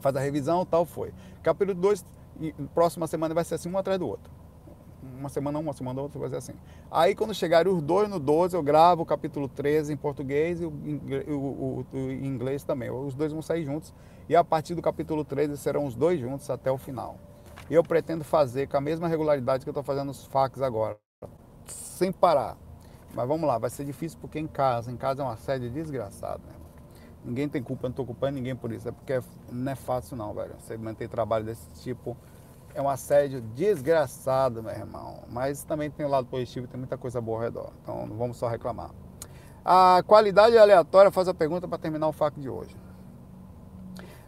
Faz a revisão, tal, foi. Capítulo 2, próxima semana vai ser assim, um atrás do outro uma semana uma semana outra, ser assim. Aí quando chegarem os dois no 12, eu gravo o capítulo 13 em português e o, o, o, o, em inglês também. Os dois vão sair juntos e a partir do capítulo 13 serão os dois juntos até o final. Eu pretendo fazer com a mesma regularidade que eu estou fazendo os fax agora, sem parar. Mas vamos lá, vai ser difícil porque em casa, em casa é uma sede desgraçada, né? Ninguém tem culpa, não estou culpando ninguém por isso. É porque não é fácil não, velho. Você manter trabalho desse tipo é um assédio desgraçado, meu irmão. Mas também tem o um lado positivo, tem muita coisa boa ao redor. Então não vamos só reclamar. A qualidade aleatória faz a pergunta para terminar o fac de hoje.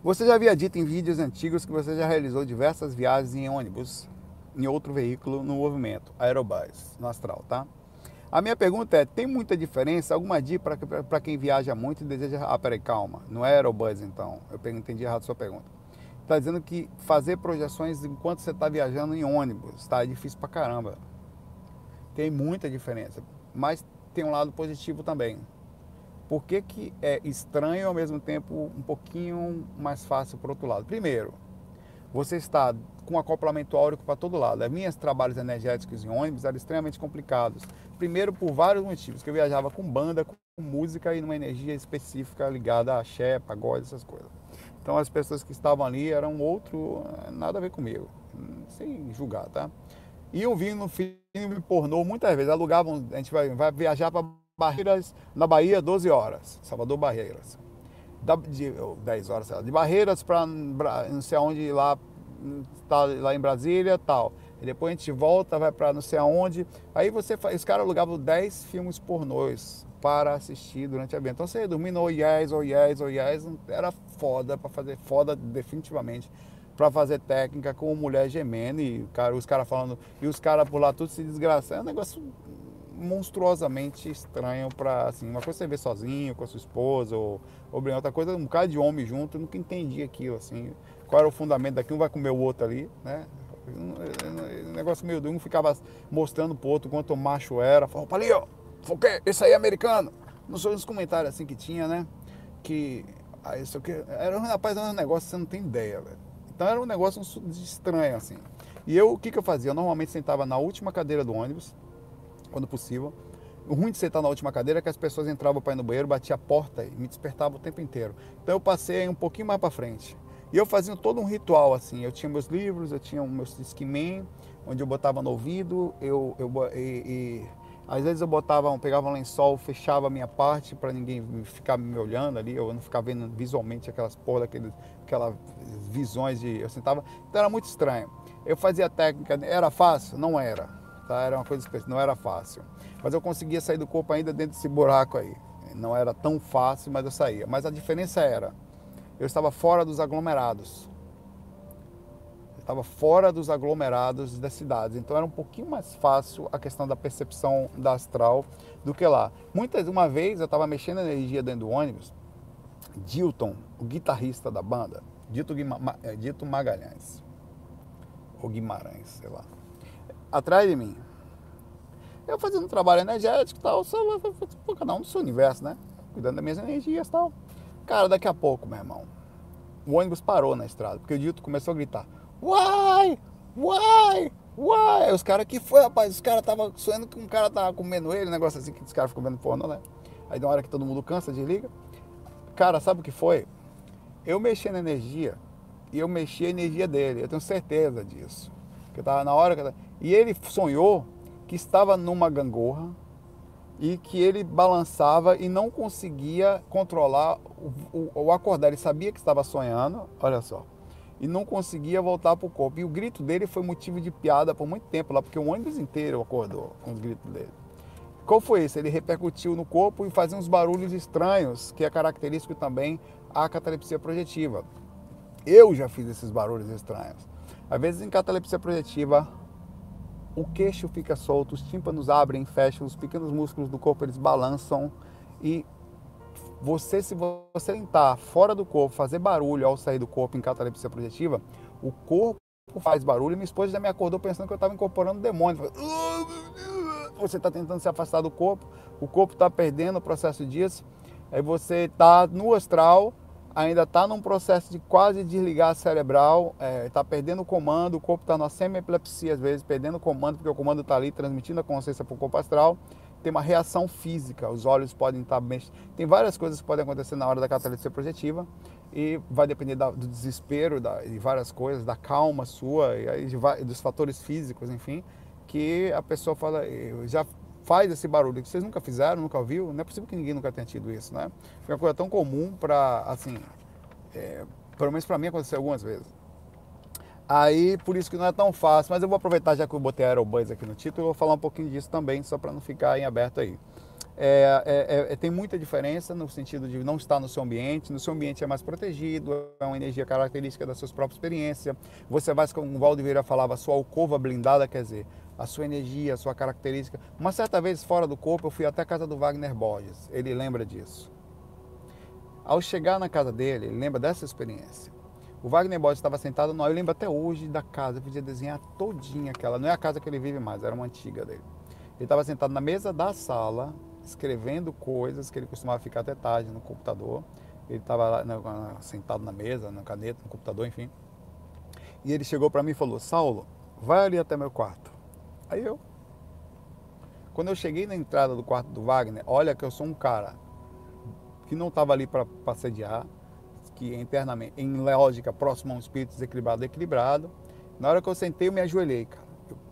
Você já havia dito em vídeos antigos que você já realizou diversas viagens em ônibus, em outro veículo no movimento, aerobus, no astral, tá? A minha pergunta é, tem muita diferença? Alguma dica para quem viaja muito e deseja... Ah, peraí, calma. Não é aerobus, então. Eu entendi errado a sua pergunta está dizendo que fazer projeções enquanto você está viajando em ônibus, tá? É difícil pra caramba. Tem muita diferença, mas tem um lado positivo também. Por que, que é estranho ao mesmo tempo um pouquinho mais fácil por outro lado? Primeiro, você está com acoplamento áurico para todo lado. As minhas trabalhos energéticos em ônibus eram extremamente complicados. Primeiro, por vários motivos, que eu viajava com banda, com música e numa energia específica ligada a axé, pagode, essas coisas. Então as pessoas que estavam ali eram outro, nada a ver comigo, sem julgar, tá? Iam no filme pornô muitas vezes, alugavam, a gente vai, vai viajar para Barreiras, na Bahia, 12 horas, Salvador Barreiras. Da, de, 10 horas, de Barreiras para não sei aonde, lá, tá, lá em Brasília tal. E depois a gente volta, vai para não sei aonde. Aí você os caras alugavam 10 filmes pornôs para assistir durante a vida. Então você ia dormir no Oiés, Oiés, Oiés, era foda para fazer, foda definitivamente para fazer técnica com mulher gemendo e cara, os caras falando, e os caras por lá tudo se desgraçando. É um negócio monstruosamente estranho para assim, uma coisa você vê sozinho, com a sua esposa, ou, ou outra coisa, um cara de homem junto, eu nunca entendi aquilo, assim, qual era o fundamento daqui, um vai comer o outro ali, né? Um negócio meio um ficava mostrando pro outro quanto macho era, falou, ali, ó, o quê? Esse aí é americano. Não sou uns comentários assim que tinha, né? Que. Ah, isso aqui. Era um rapaz, era um negócio que você não tem ideia, velho. Então era um negócio estranho, assim. E eu, o que, que eu fazia? Eu normalmente sentava na última cadeira do ônibus, quando possível. O ruim de sentar na última cadeira é que as pessoas entravam para ir no banheiro, batia a porta e me despertava o tempo inteiro. Então eu passei um pouquinho mais para frente. E eu fazia todo um ritual assim. Eu tinha meus livros, eu tinha o meu Discman, onde eu botava no ouvido, eu, eu e, e, às vezes eu botava, pegava um lençol, fechava a minha parte para ninguém ficar me olhando ali, eu não ficar vendo visualmente aquelas porra, aqueles, aquelas visões de. Eu sentava. Então era muito estranho. Eu fazia técnica, era fácil? Não era. Tá? Era uma coisa específica, não era fácil. Mas eu conseguia sair do corpo ainda dentro desse buraco aí. Não era tão fácil, mas eu saía. Mas a diferença era, eu estava fora dos aglomerados. Estava fora dos aglomerados das cidades. Então era um pouquinho mais fácil a questão da percepção da astral do que lá. Muitas, uma vez eu estava mexendo energia dentro do ônibus. Dilton, o guitarrista da banda, Dito, Guima, é, Dito Magalhães, ou Guimarães, sei lá atrás de mim. Eu fazendo um trabalho energético e tal, só, pô, cada um do seu universo, né? Cuidando das minhas energias e tal. Cara, daqui a pouco, meu irmão, o ônibus parou na estrada, porque o Dito começou a gritar: Uai! Uai! Uai! Os caras, que foi, rapaz? Os caras estavam sonhando que um cara tava comendo ele, um negócio assim, que os caras ficam vendo pornô, né? Aí, na hora que todo mundo cansa, desliga. Cara, sabe o que foi? Eu mexi na energia e eu mexi a energia dele, eu tenho certeza disso. Que tava na hora que e ele sonhou que estava numa gangorra e que ele balançava e não conseguia controlar o, o, o acordar. Ele sabia que estava sonhando, olha só, e não conseguia voltar para o corpo. E o grito dele foi motivo de piada por muito tempo lá, porque o ônibus inteiro acordou com os gritos dele. Qual foi isso? Ele repercutiu no corpo e fazia uns barulhos estranhos, que é característico também à catalepsia projetiva. Eu já fiz esses barulhos estranhos. Às vezes em catalepsia projetiva, o queixo fica solto, os tímpanos abrem fecham, os pequenos músculos do corpo eles balançam e você, se você tentar fora do corpo fazer barulho ao sair do corpo em catalepsia projetiva, o corpo faz barulho. Minha esposa já me acordou pensando que eu estava incorporando demônio. Você está tentando se afastar do corpo, o corpo está perdendo o processo disso, aí você está no astral, ainda está num processo de quase desligar cerebral, está é, tá perdendo o comando, o corpo está na semi-epilepsia às vezes, perdendo o comando, porque o comando está ali transmitindo a consciência para o corpo astral. Tem uma reação física, os olhos podem estar tá bem. Tem várias coisas que podem acontecer na hora da catalepsia projetiva e vai depender da, do desespero, da, de várias coisas, da calma sua, e de, dos fatores físicos, enfim, que a pessoa fala, já faz esse barulho que vocês nunca fizeram, nunca ouviu, não é possível que ninguém nunca tenha tido isso, né? Foi uma coisa tão comum para, assim, é, pelo menos para mim aconteceu algumas vezes. Aí, por isso que não é tão fácil, mas eu vou aproveitar já que eu botei Aerobuzz aqui no título, eu vou falar um pouquinho disso também, só para não ficar em aberto aí. É, é, é, tem muita diferença no sentido de não estar no seu ambiente. No seu ambiente é mais protegido, é uma energia característica da sua própria experiência. Você vai, como o Valdeveira falava, a sua alcova blindada, quer dizer, a sua energia, a sua característica. Uma certa vez fora do corpo, eu fui até a casa do Wagner Borges. Ele lembra disso. Ao chegar na casa dele, ele lembra dessa experiência. O Wagner Borges estava sentado, não, eu lembro até hoje da casa, eu podia desenhar todinha aquela. Não é a casa que ele vive mais, era uma antiga dele. Ele estava sentado na mesa da sala, escrevendo coisas que ele costumava ficar até tarde no computador. Ele estava sentado na mesa, na caneta, no computador, enfim. E ele chegou para mim e falou: Saulo, vai ali até meu quarto. Aí eu. Quando eu cheguei na entrada do quarto do Wagner, olha que eu sou um cara que não estava ali para sediar, internamente, em lógica, próximo a um espírito desequilibrado, equilibrado. Na hora que eu sentei, eu me ajoelhei, cara.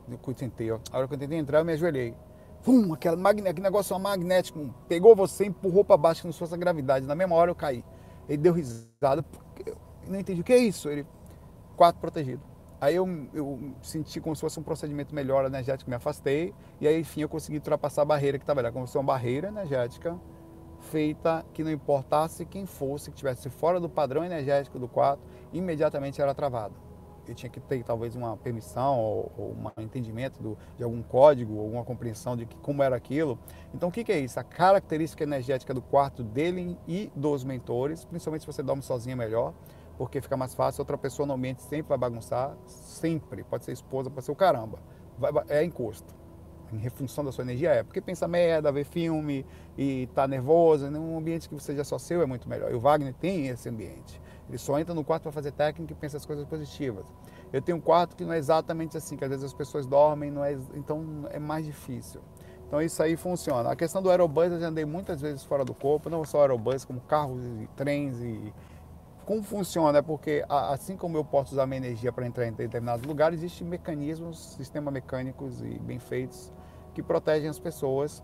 Eu, eu sentei, ó. Na hora que eu tentei entrar, eu me ajoelhei. Pum, aquela magne, aquele negócio magnético, pegou você, empurrou para baixo, como se fosse a gravidade. Na mesma hora eu caí. Ele deu risada, eu não entendi o que é isso. Ele, quarto protegido. Aí eu, eu senti como se fosse um procedimento melhor energético, me afastei, e aí, enfim, eu consegui ultrapassar a barreira que estava ali, como se fosse uma barreira energética feita que não importasse quem fosse, que estivesse fora do padrão energético do quarto, imediatamente era travado. Eu tinha que ter talvez uma permissão ou, ou um entendimento do, de algum código, alguma compreensão de que, como era aquilo. Então, o que, que é isso? A característica energética do quarto dele e dos mentores, principalmente se você dorme sozinho é melhor, porque fica mais fácil. Outra pessoa no ambiente sempre vai bagunçar, sempre. Pode ser esposa, pode ser o caramba. Vai, é encosto. Em refunção da sua energia é. Porque pensa merda, vê filme e tá nervoso. Num ambiente que seja só seu é muito melhor. E o Wagner tem esse ambiente. Ele só entra no quarto para fazer técnica e pensa as coisas positivas. Eu tenho um quarto que não é exatamente assim, que às vezes as pessoas dormem, não é, então é mais difícil. Então isso aí funciona. A questão do aerobus, eu já andei muitas vezes fora do corpo, não só aerobus, como carros e trens e como funciona? É porque assim como eu posso usar minha energia para entrar em determinados lugares, existem mecanismos, sistemas mecânicos e bem feitos que protegem as pessoas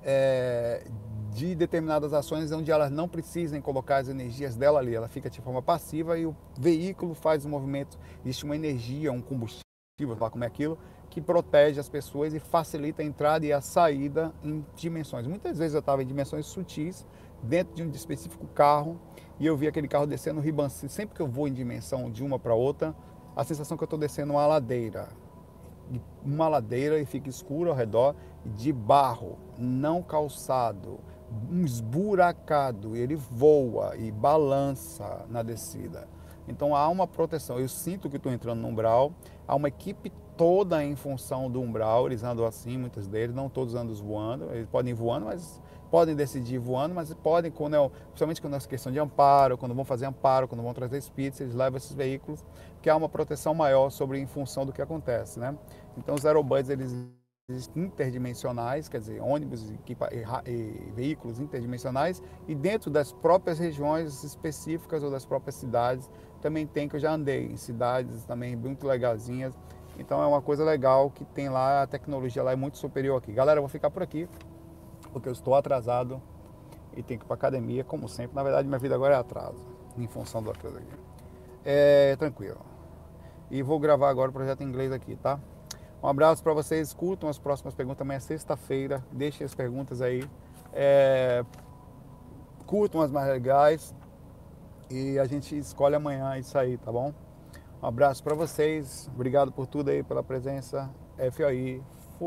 é, de determinadas ações onde elas não precisem colocar as energias dela ali. Ela fica de forma passiva e o veículo faz o movimento. Existe uma energia, um combustível, lá como é aquilo, que protege as pessoas e facilita a entrada e a saída em dimensões. Muitas vezes eu estava em dimensões sutis, dentro de um específico carro, e eu vi aquele carro descendo ribanceiro. Sempre que eu vou em dimensão de uma para outra, a sensação que eu estou descendo uma ladeira. Uma ladeira e fica escuro ao redor, de barro, não calçado, esburacado. Ele voa e balança na descida. Então há uma proteção. Eu sinto que estou entrando no umbral. Há uma equipe toda em função do umbral. Eles andam assim, muitos deles, não todos andam voando. Eles podem ir voando, mas podem decidir voando, mas podem, quando é, principalmente quando é questão de amparo, quando vão fazer amparo, quando vão trazer espíritos, eles levam esses veículos, que há uma proteção maior sobre em função do que acontece, né? Então os aerobuds, eles interdimensionais, quer dizer, ônibus e, e, e, veículos interdimensionais, e dentro das próprias regiões específicas ou das próprias cidades, também tem que eu já andei em cidades também muito legalzinhas. Então é uma coisa legal que tem lá, a tecnologia lá é muito superior aqui. Galera, eu vou ficar por aqui porque eu estou atrasado e tenho que ir para academia, como sempre. Na verdade, minha vida agora é atraso, em função do atraso aqui. É tranquilo. E vou gravar agora o projeto em inglês aqui, tá? Um abraço para vocês, curtam as próximas perguntas. Amanhã é sexta-feira, deixem as perguntas aí. É... Curtam as mais legais e a gente escolhe amanhã isso aí, tá bom? Um abraço para vocês, obrigado por tudo aí, pela presença. FOI,